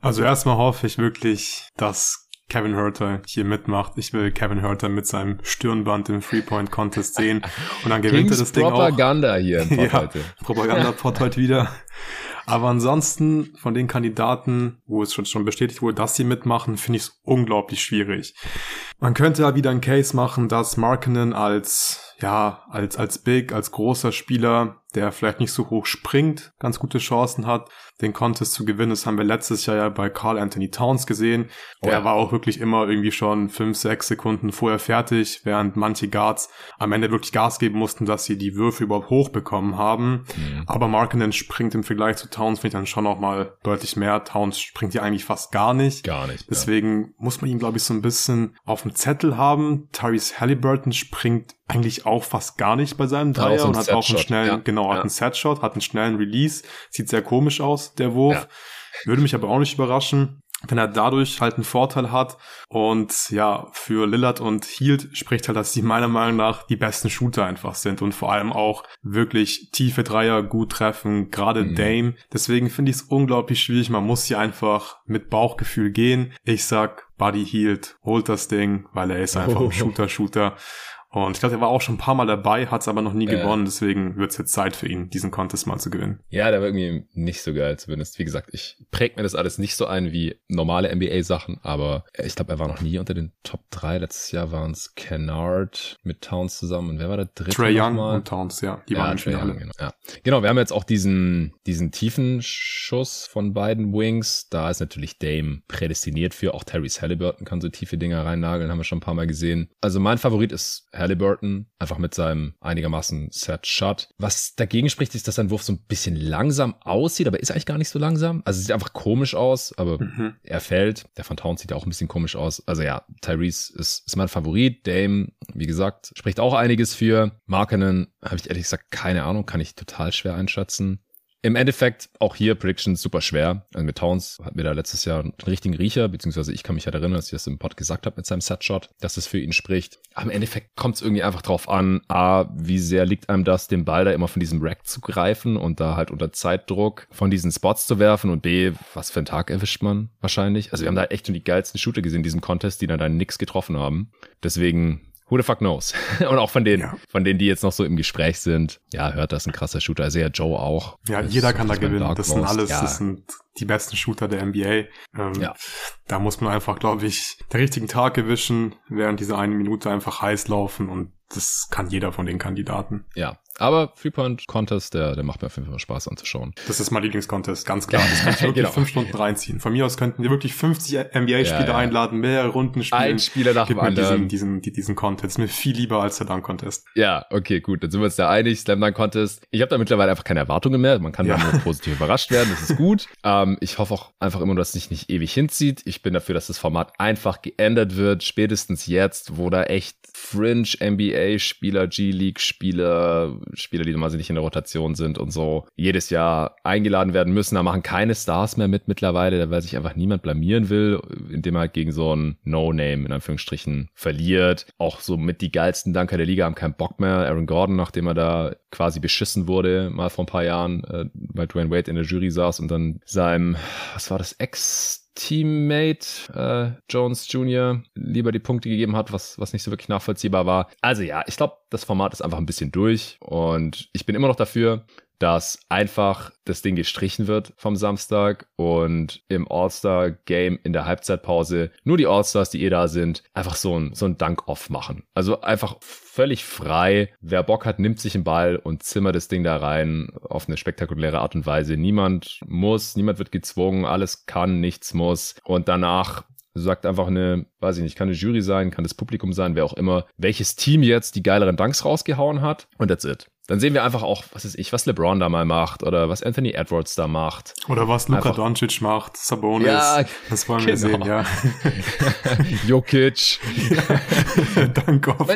Also erstmal hoffe ich wirklich, dass Kevin Herter hier mitmacht. Ich will Kevin Herter mit seinem Stirnband im Three-Point Contest sehen und dann gewinnt Kings er das Ding Propaganda auch. hier im Pod ja, heute. Propaganda-Pod heute wieder. Aber ansonsten von den Kandidaten, wo es schon, schon bestätigt wurde, dass sie mitmachen, finde ich es unglaublich schwierig. Man könnte ja wieder einen Case machen, dass Markinen als, ja, als, als Big, als großer Spieler, der vielleicht nicht so hoch springt, ganz gute Chancen hat, den Contest zu gewinnen. Das haben wir letztes Jahr ja bei Carl Anthony Towns gesehen. Der Oh ja. war auch wirklich immer irgendwie schon fünf, sechs Sekunden vorher fertig, während manche Guards am Ende wirklich Gas geben mussten, dass sie die Würfe überhaupt hochbekommen haben. Mhm. Aber Markinen springt im Vergleich zu Towns, finde ich dann schon noch mal deutlich mehr. Towns springt ja eigentlich fast gar nicht. Gar nicht. Ja. Deswegen muss man ihn, glaube ich, so ein bisschen auf dem Zettel haben. Tyrese Halliburton springt eigentlich auch fast gar nicht bei seinem Dreier und hat auch einen schnellen, ja. genau, hat Ja. einen Setshot, hat einen schnellen Release. Sieht sehr komisch aus, der Wurf. Würde mich aber auch nicht überraschen, wenn er dadurch halt einen Vorteil hat. Und ja, für Lillard und Hield spricht halt, dass sie meiner Meinung nach die besten Shooter einfach sind und vor allem auch wirklich tiefe Dreier gut treffen, gerade Mhm. Dame. Deswegen finde ich es unglaublich schwierig. Man muss hier einfach mit Bauchgefühl gehen. Ich sag, Buddy Hield holt das Ding, weil er ist einfach Oh. ein Shooter-Shooter. Und ich glaube, er war auch schon ein paar Mal dabei, hat es aber noch nie Ja. gewonnen. Deswegen wird es jetzt Zeit für ihn, diesen Contest mal zu gewinnen. Ja, der war irgendwie nicht so geil zumindest. Wie gesagt, ich präg mir das alles nicht so ein wie normale NBA-Sachen, aber ich glaube, er war noch nie unter den Top 3. Letztes Jahr waren es Kennard mit Towns zusammen. Und wer war der dritte? Trey Young nochmal? und Towns, ja, die ja, waren im Finale. Young, genau. Ja. genau, wir haben jetzt auch diesen, diesen tiefen Schuss von beiden Wings. Da ist natürlich Dame prädestiniert für. Auch Tyrese Halliburton kann so tiefe Dinger reinnageln, haben wir schon ein paar Mal gesehen. Also mein Favorit ist Halliburton, einfach mit seinem einigermaßen Set Shot. Was dagegen spricht, ist, dass sein Wurf so ein bisschen langsam aussieht, aber ist eigentlich gar nicht so langsam. Also es sieht einfach komisch aus, aber Mhm. er fällt. Der von Towns sieht ja auch ein bisschen komisch aus. Also ja, Tyrese ist, ist mein Favorit. Dame, wie gesagt, spricht auch einiges für. Markenen habe ich ehrlich gesagt keine Ahnung, kann ich total schwer einschätzen. Im Endeffekt auch hier Predictions super schwer. Also mit Towns hatten wir da letztes Jahr einen richtigen Riecher, beziehungsweise ich kann mich halt erinnern, dass ich das im Pod gesagt habe mit seinem Setshot, dass es für ihn spricht. Aber im Endeffekt kommt es irgendwie einfach drauf an, A, wie sehr liegt einem das, den Ball da immer von diesem Rack zu greifen und da halt unter Zeitdruck von diesen Spots zu werfen und B, was für einen Tag erwischt man wahrscheinlich. Also wir haben da echt schon die geilsten Shooter gesehen in diesem Contest, die dann da nix getroffen haben. Deswegen Who the fuck knows? Und auch von denen, Ja. von denen, die jetzt noch so im Gespräch sind. Ja, hört das ein krasser Shooter. Also ja, Joe auch. Ja, Das jeder kann da gewinnen. Dark Das sind alles, Ja, das sind die besten Shooter der NBA. Ähm, Ja. Da muss man einfach, glaube ich, den richtigen Tag erwischen, während dieser eine Minute einfach heiß laufen und das kann jeder von den Kandidaten. ja. Aber Three-Point-Contest, der, der macht mir auf jeden Fall Spaß anzuschauen. Das ist mein Lieblingscontest, ganz klar. Das kann ich wirklich Genau. fünf Stunden reinziehen. Von mir aus könnten wir wirklich 50 NBA-Spieler Ja, ja. einladen, mehrere Runden spielen. Ein Spieler nach dem mir diesen, anderen. diesen, diesen Contest. Ist mir viel lieber als der Dunk-Contest. Ja, okay, gut. Dann sind wir uns da einig. Slam Dunk Contest. Ich habe da mittlerweile einfach keine Erwartungen mehr. Man kann Ja. da nur positiv überrascht werden. Das ist gut. Ähm, ich hoffe auch einfach immer, dass es sich nicht ewig hinzieht. Ich bin dafür, dass das Format einfach geändert wird. Spätestens jetzt, wo da echt Fringe NBA-Spieler, G-League-Spieler, Spieler, die normalerweise nicht in der Rotation sind und so, jedes Jahr eingeladen werden müssen. Da machen keine Stars mehr mit mittlerweile, weil sich einfach niemand blamieren will, indem er halt gegen so ein No-Name in Anführungsstrichen verliert. Auch so mit die geilsten Danker der Liga haben keinen Bock mehr. Aaron Gordon, nachdem er da quasi beschissen wurde, mal vor ein paar Jahren, äh, weil Dwayne Wade in der Jury saß und dann seinem, was war das, Ex Teammate äh, Jones Jr. lieber die Punkte gegeben hat, was, was nicht so wirklich nachvollziehbar war. Also ja, ich glaube, das Format ist einfach ein bisschen durch und ich bin immer noch dafür, dass einfach das Ding gestrichen wird vom Samstag und im All-Star-Game in der Halbzeitpause nur die All-Stars, die eh da sind, einfach so ein, so ein Dank-Off machen. Also einfach völlig frei. Wer Bock hat, nimmt sich einen Ball und zimmert das Ding da rein auf eine spektakuläre Art und Weise. Niemand muss, niemand wird gezwungen, alles kann, nichts muss. Und danach sagt einfach eine, weiß ich nicht, kann eine Jury sein, kann das Publikum sein, wer auch immer, welches Team jetzt die geileren Danks rausgehauen hat. Und that's it. Dann sehen wir einfach auch, was ist ich, was LeBron da mal macht oder was Anthony Edwards da macht. Oder was Luka Doncic macht, Sabonis. Ja, das wollen wir genau. sehen, ja. Jokic. ja, Dank auf.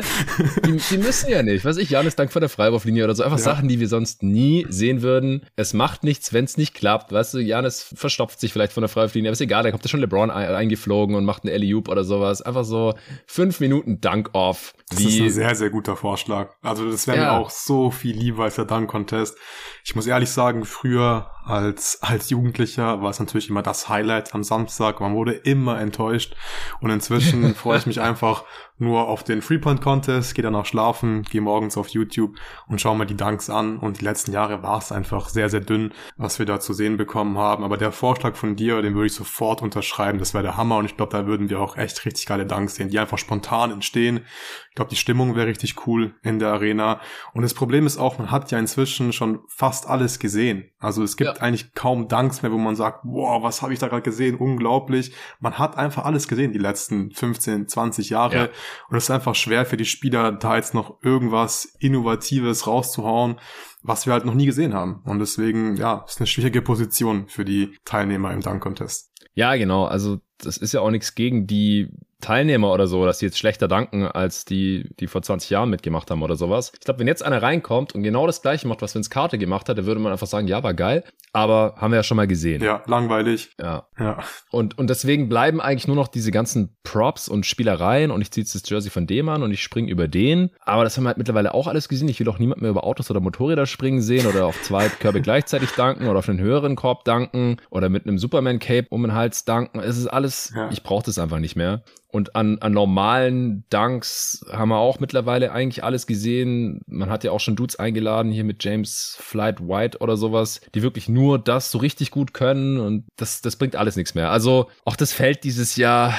Die, die, müssen ja nicht. Was ich, Janis Dank vor der Freiwurflinie oder so. Einfach ja. Sachen, die wir sonst nie sehen würden. Es macht nichts, wenn es nicht klappt. Weißt du, Janis verstopft sich vielleicht von der Freiwurflinie. Aber ist egal, da kommt ja schon LeBron eingeflogen und macht einen Alley-Oop oder sowas. Einfach so fünf Minuten Dank-Off. Das ist ein sehr, sehr guter Vorschlag. Also das wäre ja. mir auch so viel lieber als der Dunk Contest. Ich muss ehrlich sagen, früher als, als Jugendlicher war es natürlich immer das Highlight am Samstag. Man wurde immer enttäuscht. Und inzwischen freue ich mich einfach nur auf den Freepoint Contest, gehe danach schlafen, gehe morgens auf YouTube und schaue mir die Dunks an. Und die letzten Jahre war es einfach sehr, sehr dünn, was wir da zu sehen bekommen haben. Aber der Vorschlag von dir, den würde ich sofort unterschreiben. Das wäre der Hammer. Und ich glaube, da würden wir auch echt richtig geile Dunks sehen, die einfach spontan entstehen. Ich glaube, die Stimmung wäre richtig cool in der Arena. Und das Problem ist auch, man hat ja inzwischen schon fast alles gesehen. Also es gibt ja. eigentlich kaum Dunks mehr, wo man sagt, wow, was habe ich da gerade gesehen? Unglaublich. Man hat einfach alles gesehen die letzten 15, 20 Jahre. Ja. Und es ist einfach schwer für die Spieler, da jetzt noch irgendwas Innovatives rauszuhauen, was wir halt noch nie gesehen haben. Und deswegen, ja, ist eine schwierige Position für die Teilnehmer im Dunk-Contest. Ja, genau. Also das ist ja auch nichts gegen die Teilnehmer oder so, dass die jetzt schlechter danken, als die, die vor 20 Jahren mitgemacht haben oder sowas. Ich glaube, wenn jetzt einer reinkommt und genau das gleiche macht, was Vince Karte gemacht hat, dann würde man einfach sagen, ja, war geil, aber haben wir ja schon mal gesehen. Ja, langweilig. Ja. ja. Und, und deswegen bleiben eigentlich nur noch diese ganzen Props und Spielereien und ich ziehe jetzt das Jersey von dem an und ich springe über den. Aber das haben wir halt mittlerweile auch alles gesehen. Ich will auch niemand mehr über Autos oder Motorräder springen sehen oder auf zwei Körbe gleichzeitig danken oder auf einen höheren Korb danken oder mit einem Superman-Cape um den Hals danken. Es ist alles, ja. ich brauche das einfach nicht mehr. Und an, an normalen Dunks haben wir auch mittlerweile eigentlich alles gesehen. Man hat ja auch schon Dudes eingeladen, hier mit James Flight White oder sowas, die wirklich nur das so richtig gut können und das, das bringt alles nichts mehr. Also auch das Feld dieses Jahr,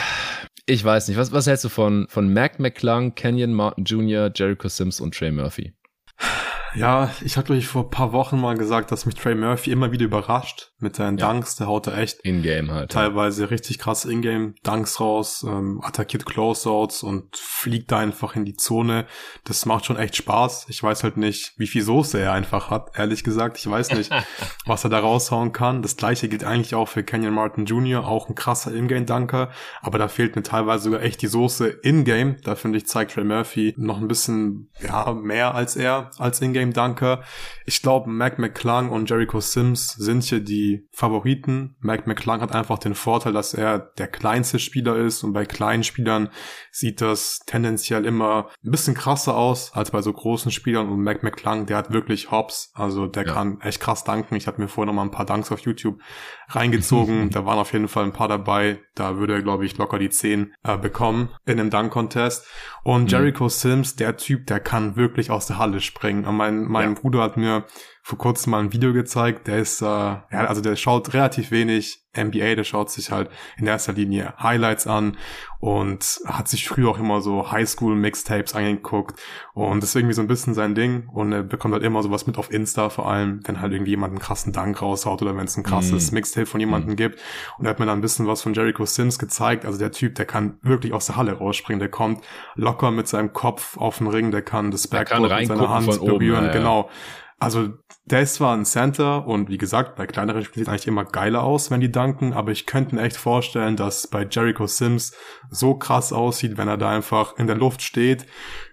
ich weiß nicht. Was, was hältst du von, von Mac McClung, Kenyon Martin Jr., Jericho Sims und Trey Murphy? Ja, ich hatte euch vor paar Wochen mal gesagt, dass mich Trey Murphy immer wieder überrascht mit seinen ja. Dunks. Der haut da echt in-game halt. Teilweise ja. richtig krass in-game Dunks raus, ähm, attackiert Closeouts und fliegt da einfach in die Zone. Das macht schon echt Spaß. Ich weiß halt nicht, wie viel Soße er einfach hat, ehrlich gesagt. Ich weiß nicht, was er da raushauen kann. Das gleiche gilt eigentlich auch für Kenyon Martin Jr., auch ein krasser In-game-Dunker. Aber da fehlt mir teilweise sogar echt die Soße in-game. Da finde ich, zeigt Trey Murphy noch ein bisschen, ja, mehr als er, als In-game Game Dunker. Ich glaube, Mac McClung und Jericho Sims sind hier die Favoriten. Mac McClung hat einfach den Vorteil, dass er der kleinste Spieler ist und bei kleinen Spielern sieht das tendenziell immer ein bisschen krasser aus als bei so großen Spielern und Mac McClung, der hat wirklich Hops, also der ja. kann echt krass danken. Ich habe mir vorher noch mal ein paar Dunks auf YouTube reingezogen. da waren auf jeden Fall ein paar dabei. Da würde er, glaube ich, locker die 10 äh, bekommen in einem Dunk-Contest. Und mhm. Jericho Sims, der Typ, der kann wirklich aus der Halle springen. Und mein, mein ja. Bruder hat mir vor kurzem mal ein Video gezeigt, der ist, äh, ja, also der schaut relativ wenig NBA, der schaut sich halt in erster Linie Highlights an und hat sich früher auch immer so Highschool-Mixtapes angeguckt und das ist irgendwie so ein bisschen sein Ding und er bekommt halt immer sowas mit auf Insta vor allem, wenn halt irgendwie jemand einen krassen Dank raushaut oder wenn es ein krasses mm. Mixtape von jemandem mm. gibt und er hat mir dann ein bisschen was von Jericho Sims gezeigt, also der Typ, der kann wirklich aus der Halle rausspringen, der kommt locker mit seinem Kopf auf den Ring, der kann das Backboard mit seiner Hand berühren, ja, ja. genau. Also der ist zwar ein Center und wie gesagt, bei kleineren Spielen sieht eigentlich immer geiler aus, wenn die danken, aber ich könnte mir echt vorstellen, dass bei Jericho Sims so krass aussieht, wenn er da einfach in der Luft steht,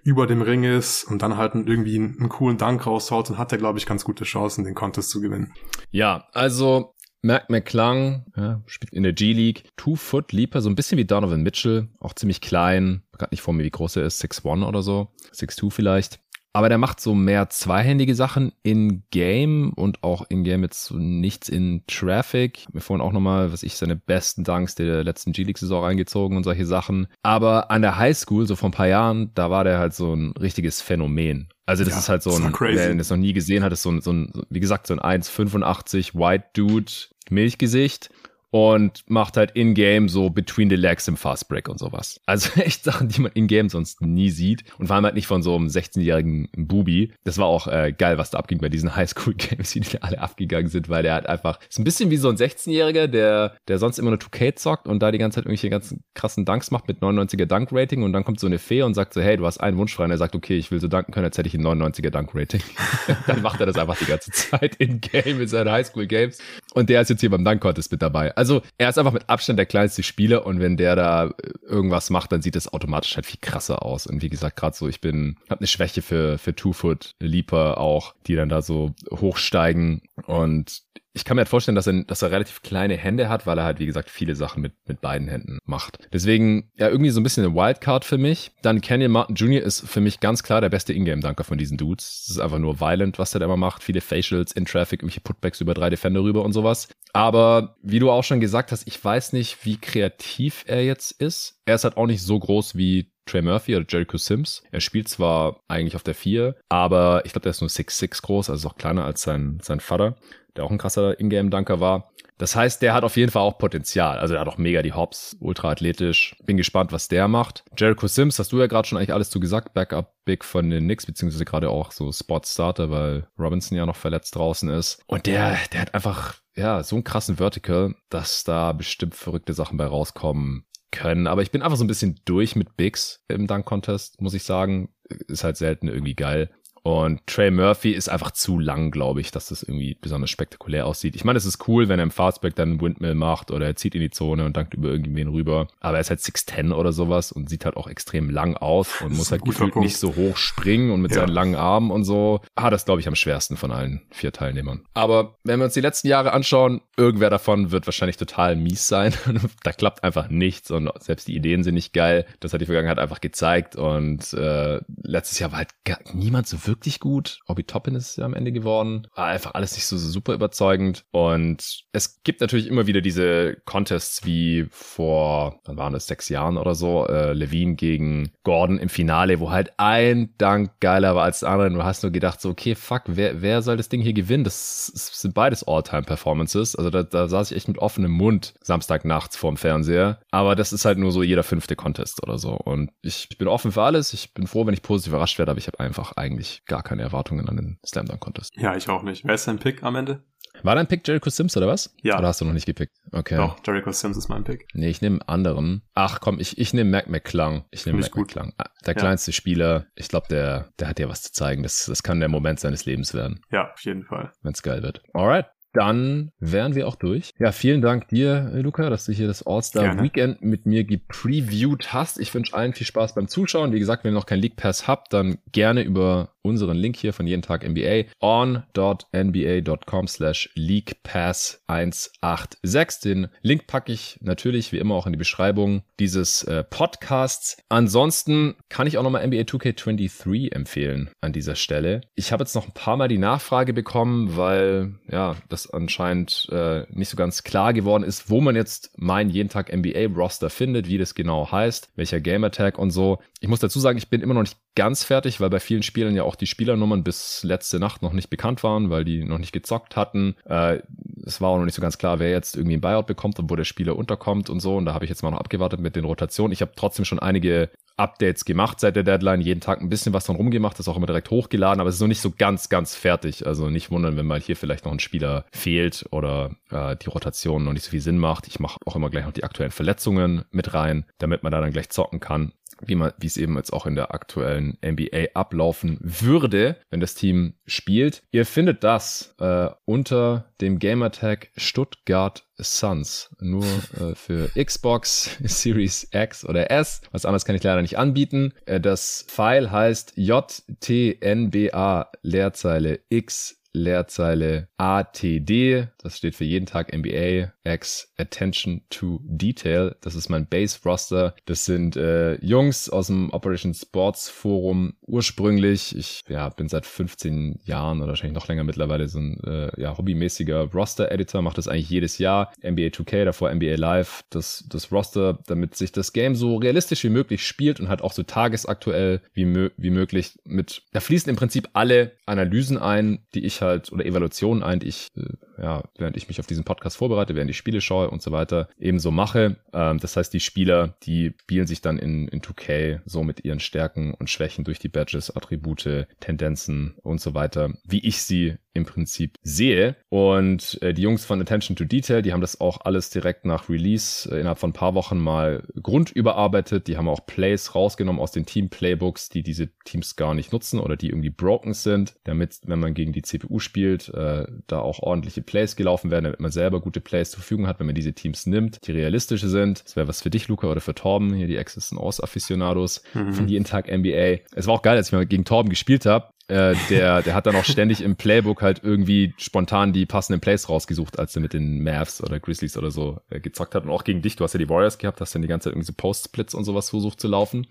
über dem Ring ist und dann halt irgendwie einen, einen coolen Dank raushaut, dann hat er, glaube ich, ganz gute Chancen, den Contest zu gewinnen. Ja, also Mac McClung ja, spielt in der G-League. Two-Foot Leaper, so ein bisschen wie Donovan Mitchell. Auch ziemlich klein. Gerade nicht vor mir, wie groß er ist. 6'1 oder so. 6'2 vielleicht. Aber der macht so mehr zweihändige Sachen in Game und auch in Game jetzt so nichts in Traffic. Mir vorhin auch nochmal, was ich, seine besten Danks der letzten G-League-Saison reingezogen und solche Sachen. Aber an der Highschool, so vor ein paar Jahren, da war der halt so ein richtiges Phänomen. Also das Ja, ist halt so ein, crazy. wer das noch nie gesehen hat, ist so ein, so ein, wie gesagt, so ein 1,85 White Dude, Milchgesicht und macht halt in-game so between the legs im Fast Break und sowas. Also echt Sachen, die man in-game sonst nie sieht und vor allem halt nicht von so einem 16-jährigen Bubi. Das war auch äh, geil, was da abging bei diesen Highschool-Games, die alle abgegangen sind, weil der halt einfach, ist ein bisschen wie so ein 16-Jähriger, der, der sonst immer nur 2K zockt und da die ganze Zeit irgendwelche ganzen krassen Dunks macht mit 99er Dunk-Rating und dann kommt so eine Fee und sagt so, hey, du hast einen Wunsch frei und er sagt, okay, ich will so danken können, als hätte ich ein 99er Dunk-Rating. dann macht er das einfach die ganze Zeit in-game in seinen Highschool-Games und der ist jetzt hier beim Dunk-Contest mit dabei. Also er ist einfach mit Abstand der kleinste Spieler und wenn der da äh, irgendwas macht, dann sieht es automatisch halt viel krasser aus. Und wie gesagt, gerade so, ich bin, habe eine Schwäche für, für Two-Foot-Leaper auch, die dann da so hochsteigen und ich kann mir halt vorstellen, dass er, dass er relativ kleine Hände hat, weil er halt, wie gesagt, viele Sachen mit, mit beiden Händen macht. Deswegen, ja, irgendwie so ein bisschen eine Wildcard für mich. Dann Kenyon Martin Jr. ist für mich ganz klar der beste Ingame-Dunker von diesen Dudes. Es ist einfach nur violent, was der da immer macht. Viele Facials in Traffic, irgendwelche Putbacks über drei Defender rüber und sowas. Aber wie du auch schon gesagt hast, ich weiß nicht, wie kreativ er jetzt ist. Er ist halt auch nicht so groß wie Trey Murphy oder Jericho Sims. Er spielt zwar eigentlich auf der 4, aber ich glaube, der ist nur 6'6 groß, also auch kleiner als sein, sein Vater, der auch ein krasser Ingame-Dunker war. Das heißt, der hat auf jeden Fall auch Potenzial. Also der hat auch mega die Hops, ultra athletisch. Bin gespannt, was der macht. Jericho Sims, hast du ja gerade schon eigentlich alles zu gesagt. Backup Big von den Knicks, beziehungsweise gerade auch so Spot Starter, weil Robinson ja noch verletzt draußen ist. Und der, der hat einfach, ja, so einen krassen Vertical, dass da bestimmt verrückte Sachen bei rauskommen können. Aber ich bin einfach so ein bisschen durch mit Bigs im Dunk Contest, muss ich sagen. Ist halt selten irgendwie geil. Und Trey Murphy ist einfach zu lang, glaube ich, dass das irgendwie besonders spektakulär aussieht. Ich meine, es ist cool, wenn er im Fastback dann einen Windmill macht oder er zieht in die Zone und dankt über irgendwen rüber. Aber er ist halt 6'10 oder sowas und sieht halt auch extrem lang aus und muss halt gefühlt Punkt. nicht so hoch springen und mit Ja. seinen langen Armen und so. Ah, das glaube ich am schwersten von allen vier Teilnehmern. Aber wenn wir uns die letzten Jahre anschauen, irgendwer davon wird wahrscheinlich total mies sein. da klappt einfach nichts und selbst die Ideen sind nicht geil. Das hat die Vergangenheit einfach gezeigt und äh, letztes Jahr war halt gar, niemand so wirklich gut. Obi Toppin ist ja am Ende geworden. War einfach alles nicht so, so super überzeugend und es gibt natürlich immer wieder diese Contests wie vor, wann waren das, sechs Jahren oder so, äh, Levine gegen Gordon im Finale, wo halt ein Dank geiler war als der andere. Du hast nur gedacht, so, okay, fuck, wer, wer soll das Ding hier gewinnen? Das ist- sind beides All-Time-Performances. Also da, da saß ich echt mit offenem Mund Samstagnachts vorm Fernseher. Aber das ist halt nur so jeder fünfte Contest oder so. Und ich, ich bin offen für alles. Ich bin froh, wenn ich positiv überrascht werde, aber ich habe einfach eigentlich gar keine Erwartungen an den Slam Dunk Contest. Ja, ich auch nicht. Wer ist dein Pick am Ende? War dein Pick Jericho Sims oder was? Ja. Oder hast du noch nicht gepickt? Okay. Doch, Jericho Sims ist mein Pick. Nee, ich nehme einen anderen. Ach komm, ich, ich nehme Mac McClung. Ich nehme Mac gut. McClung. Ah, Der Ja. kleinste Spieler. Ich glaube, der, der hat ja was zu zeigen. Das, das kann der Moment seines Lebens werden, Ja, auf jeden Fall. wenn's geil wird. Alright. Dann wären wir auch durch. Ja, vielen Dank dir, Luca, dass du hier das All-Star Gerne. Weekend mit mir gepreviewt hast. Ich wünsche allen viel Spaß beim Zuschauen. Wie gesagt, wenn ihr noch kein League Pass habt, dann gerne über unseren Link hier von jeden Tag NBA on.nba.com slash League Pass 186. Den Link packe ich natürlich wie immer auch in die Beschreibung dieses äh, Podcasts. Ansonsten kann ich auch nochmal NBA 2K23 empfehlen an dieser Stelle. Ich habe jetzt noch ein paar Mal die Nachfrage bekommen, weil ja, das anscheinend äh, nicht so ganz klar geworden ist, wo man jetzt mein jeden Tag NBA Roster findet, wie das genau heißt, welcher Gamertag und so. Ich muss dazu sagen, ich bin immer noch nicht ganz fertig, weil bei vielen Spielen ja auch die Spielernummern bis letzte Nacht noch nicht bekannt waren, weil die noch nicht gezockt hatten. Äh, es war auch noch nicht so ganz klar, wer jetzt irgendwie ein Buyout bekommt und wo der Spieler unterkommt und so. Und da habe ich jetzt mal noch abgewartet mit den Rotationen. Ich habe trotzdem schon einige Updates gemacht seit der Deadline, jeden Tag ein bisschen was dran rumgemacht, das auch immer direkt hochgeladen, aber es ist noch nicht so ganz, ganz fertig. Also nicht wundern, wenn mal hier vielleicht noch ein Spieler fehlt oder äh, die Rotation noch nicht so viel Sinn macht. Ich mache auch immer gleich noch die aktuellen Verletzungen mit rein, damit man da dann gleich zocken kann wie man, wie es eben jetzt auch in der aktuellen NBA ablaufen würde, wenn das Team spielt. Ihr findet das äh, unter dem Gamertag Stuttgart Suns. Nur äh, für Xbox Series X oder S. Was anderes kann ich leider nicht anbieten. Äh, das File heißt JTNBA Leerzeile X Leerzeile ATD. Das steht für jeden Tag NBA. X Attention to Detail. Das ist mein Base-Roster. Das sind äh, Jungs aus dem Operation Sports Forum ursprünglich. Ich ja, bin seit 15 Jahren oder wahrscheinlich noch länger mittlerweile so ein äh, ja, hobbymäßiger Roster-Editor, mache das eigentlich jedes Jahr. NBA 2K, davor NBA Live, das, das Roster, damit sich das Game so realistisch wie möglich spielt und halt auch so tagesaktuell wie, mö wie möglich mit, da fließen im Prinzip alle Analysen ein, die ich halt, oder Evaluationen ein, die ich, äh, ja, während ich mich auf diesen Podcast vorbereite, während ich Spiele schaue und so weiter, ebenso mache. Ähm, das heißt, die Spieler, die spielen sich dann in, in 2K so mit ihren Stärken und Schwächen durch die Badges, Attribute, Tendenzen und so weiter, wie ich sie im Prinzip sehe. Und äh, die Jungs von Attention to Detail, die haben das auch alles direkt nach Release äh, innerhalb von ein paar Wochen mal grundüberarbeitet. Die haben auch Plays rausgenommen aus den Team-Playbooks, die diese Teams gar nicht nutzen oder die irgendwie broken sind, damit, wenn man gegen die CPU spielt, äh, da auch ordentliche Plays gelaufen werden, damit man selber gute Plays zur Verfügung hat, wenn man diese Teams nimmt, die realistische sind. Das wäre was für dich, Luca, oder für Torben, hier die Access aus Aficionados mhm. von jeden Tag NBA. Es war auch geil, als ich mal gegen Torben gespielt habe. Äh, der, der hat dann auch ständig im Playbook halt irgendwie spontan die passenden Plays rausgesucht, als er mit den Mavs oder Grizzlies oder so äh, gezockt hat. Und auch gegen dich, du hast ja die Warriors gehabt, hast dann die ganze Zeit irgendwie so Post-Splits und sowas versucht zu laufen.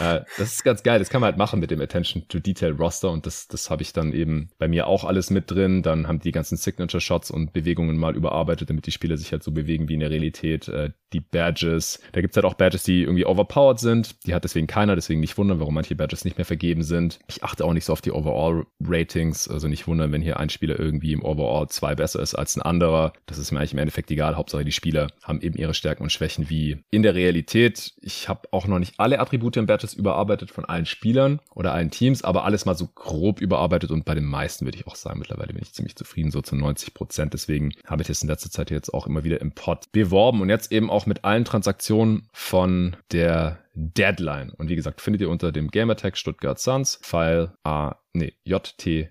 äh, das ist ganz geil, das kann man halt machen mit dem Attention to Detail Roster und das, das habe ich dann eben bei mir auch alles mit drin. Dann haben die ganzen Signature Shots und Bewegungen mal überarbeitet, damit die Spieler sich halt so bewegen wie in der Realität. Äh, die Badges, da gibt's halt auch Badges, die irgendwie overpowered sind. Die hat deswegen keiner, deswegen nicht wundern, warum manche Badges nicht mehr vergeben sind. Ich achte auch nicht so auf die Overall-Ratings, also nicht wundern, wenn hier ein Spieler irgendwie im Overall zwei besser ist als ein anderer. Das ist mir eigentlich im Endeffekt egal. Hauptsache die Spieler haben eben ihre Stärken und Schwächen wie in der Realität. Ich habe auch noch nicht alle Attribute im Badges überarbeitet von allen Spielern oder allen Teams, aber alles mal so grob überarbeitet und bei den meisten würde ich auch sagen, mittlerweile bin ich ziemlich zufrieden, so zu 90 Prozent. Deswegen habe ich das in letzter Zeit jetzt auch immer wieder im Pod beworben und jetzt eben auch mit allen Transaktionen von der Deadline. Und wie gesagt, findet ihr unter dem Gamertag Stuttgart Suns File A, nee, JTNBAXATD.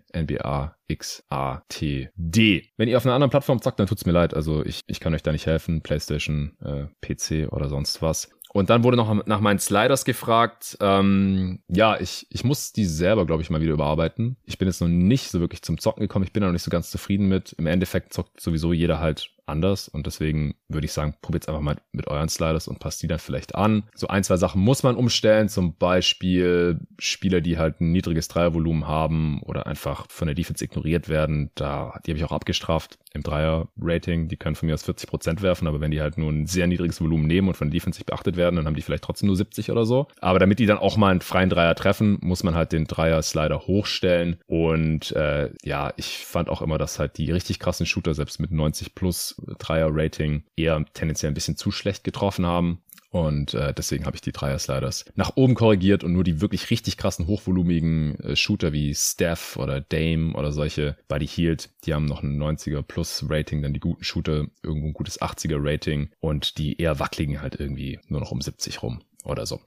Wenn ihr auf einer anderen Plattform zockt, dann tut's mir leid. Also ich, ich kann euch da nicht helfen. PlayStation, äh, PC oder sonst was. Und dann wurde noch nach meinen Sliders gefragt. Ähm, ja, ich, ich muss die selber, glaube ich, mal wieder überarbeiten. Ich bin jetzt noch nicht so wirklich zum Zocken gekommen. Ich bin noch nicht so ganz zufrieden mit. Im Endeffekt zockt sowieso jeder halt anders. Und deswegen würde ich sagen, probiert einfach mal mit euren Sliders und passt die dann vielleicht an. So ein, zwei Sachen muss man umstellen, zum Beispiel Spieler, die halt ein niedriges Dreiervolumen haben oder einfach von der Defense ignoriert werden, da, die habe ich auch abgestraft im Dreier-Rating, die können von mir aus 40 Prozent werfen, aber wenn die halt nur ein sehr niedriges Volumen nehmen und von der Defense nicht beachtet werden, dann haben die vielleicht trotzdem nur 70 oder so. Aber damit die dann auch mal einen freien Dreier treffen, muss man halt den Dreier-Slider hochstellen. Und äh, ja, ich fand auch immer, dass halt die richtig krassen Shooter selbst mit 90 plus Dreier-Rating eher tendenziell ein bisschen zu schlecht getroffen haben. Und äh, deswegen habe ich die Dreier-Sliders nach oben korrigiert und nur die wirklich richtig krassen, hochvolumigen äh, Shooter wie Steph oder Dame oder solche Buddy Healed, die haben noch ein 90er plus Rating, dann die guten Shooter irgendwo ein gutes 80er Rating und die eher wackeligen halt irgendwie nur noch um 70 rum oder so.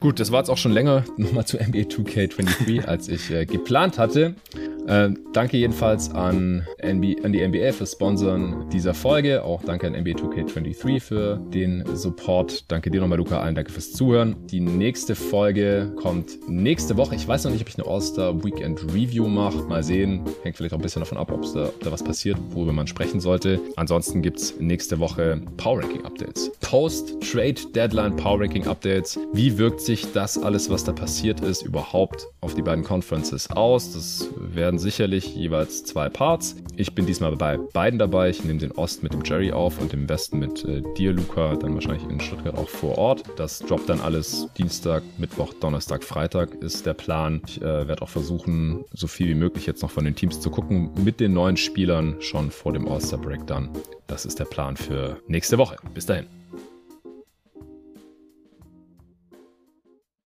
Gut, das war jetzt auch schon länger nochmal zu NBA 2K23, als ich äh, geplant hatte. Äh, danke jedenfalls an, NB, an die NBA für Sponsoren dieser Folge. Auch danke an NBA 2K23 für den Support. Danke dir nochmal, Luca. Allen danke fürs Zuhören. Die nächste Folge kommt nächste Woche. Ich weiß noch nicht, ob ich eine All-Star Weekend Review mache. Mal sehen. Hängt vielleicht auch ein bisschen davon ab, ob da, ob da was passiert, worüber man sprechen sollte. Ansonsten gibt es nächste Woche Power Ranking Updates. Post-Trade Deadline Power Ranking Updates. Wie wirkt sich das alles, was da passiert ist, überhaupt auf die beiden Conferences aus? Das werden sicherlich jeweils zwei Parts. Ich bin diesmal bei beiden dabei. Ich nehme den Ost mit dem Jerry auf und den Westen mit äh, dir, Luca, dann wahrscheinlich in Stuttgart auch vor Ort. Das droppt dann alles Dienstag, Mittwoch, Donnerstag, Freitag ist der Plan. Ich äh, werde auch versuchen, so viel wie möglich jetzt noch von den Teams zu gucken, mit den neuen Spielern schon vor dem All-Star Break dann. Das ist der Plan für nächste Woche. Bis dahin.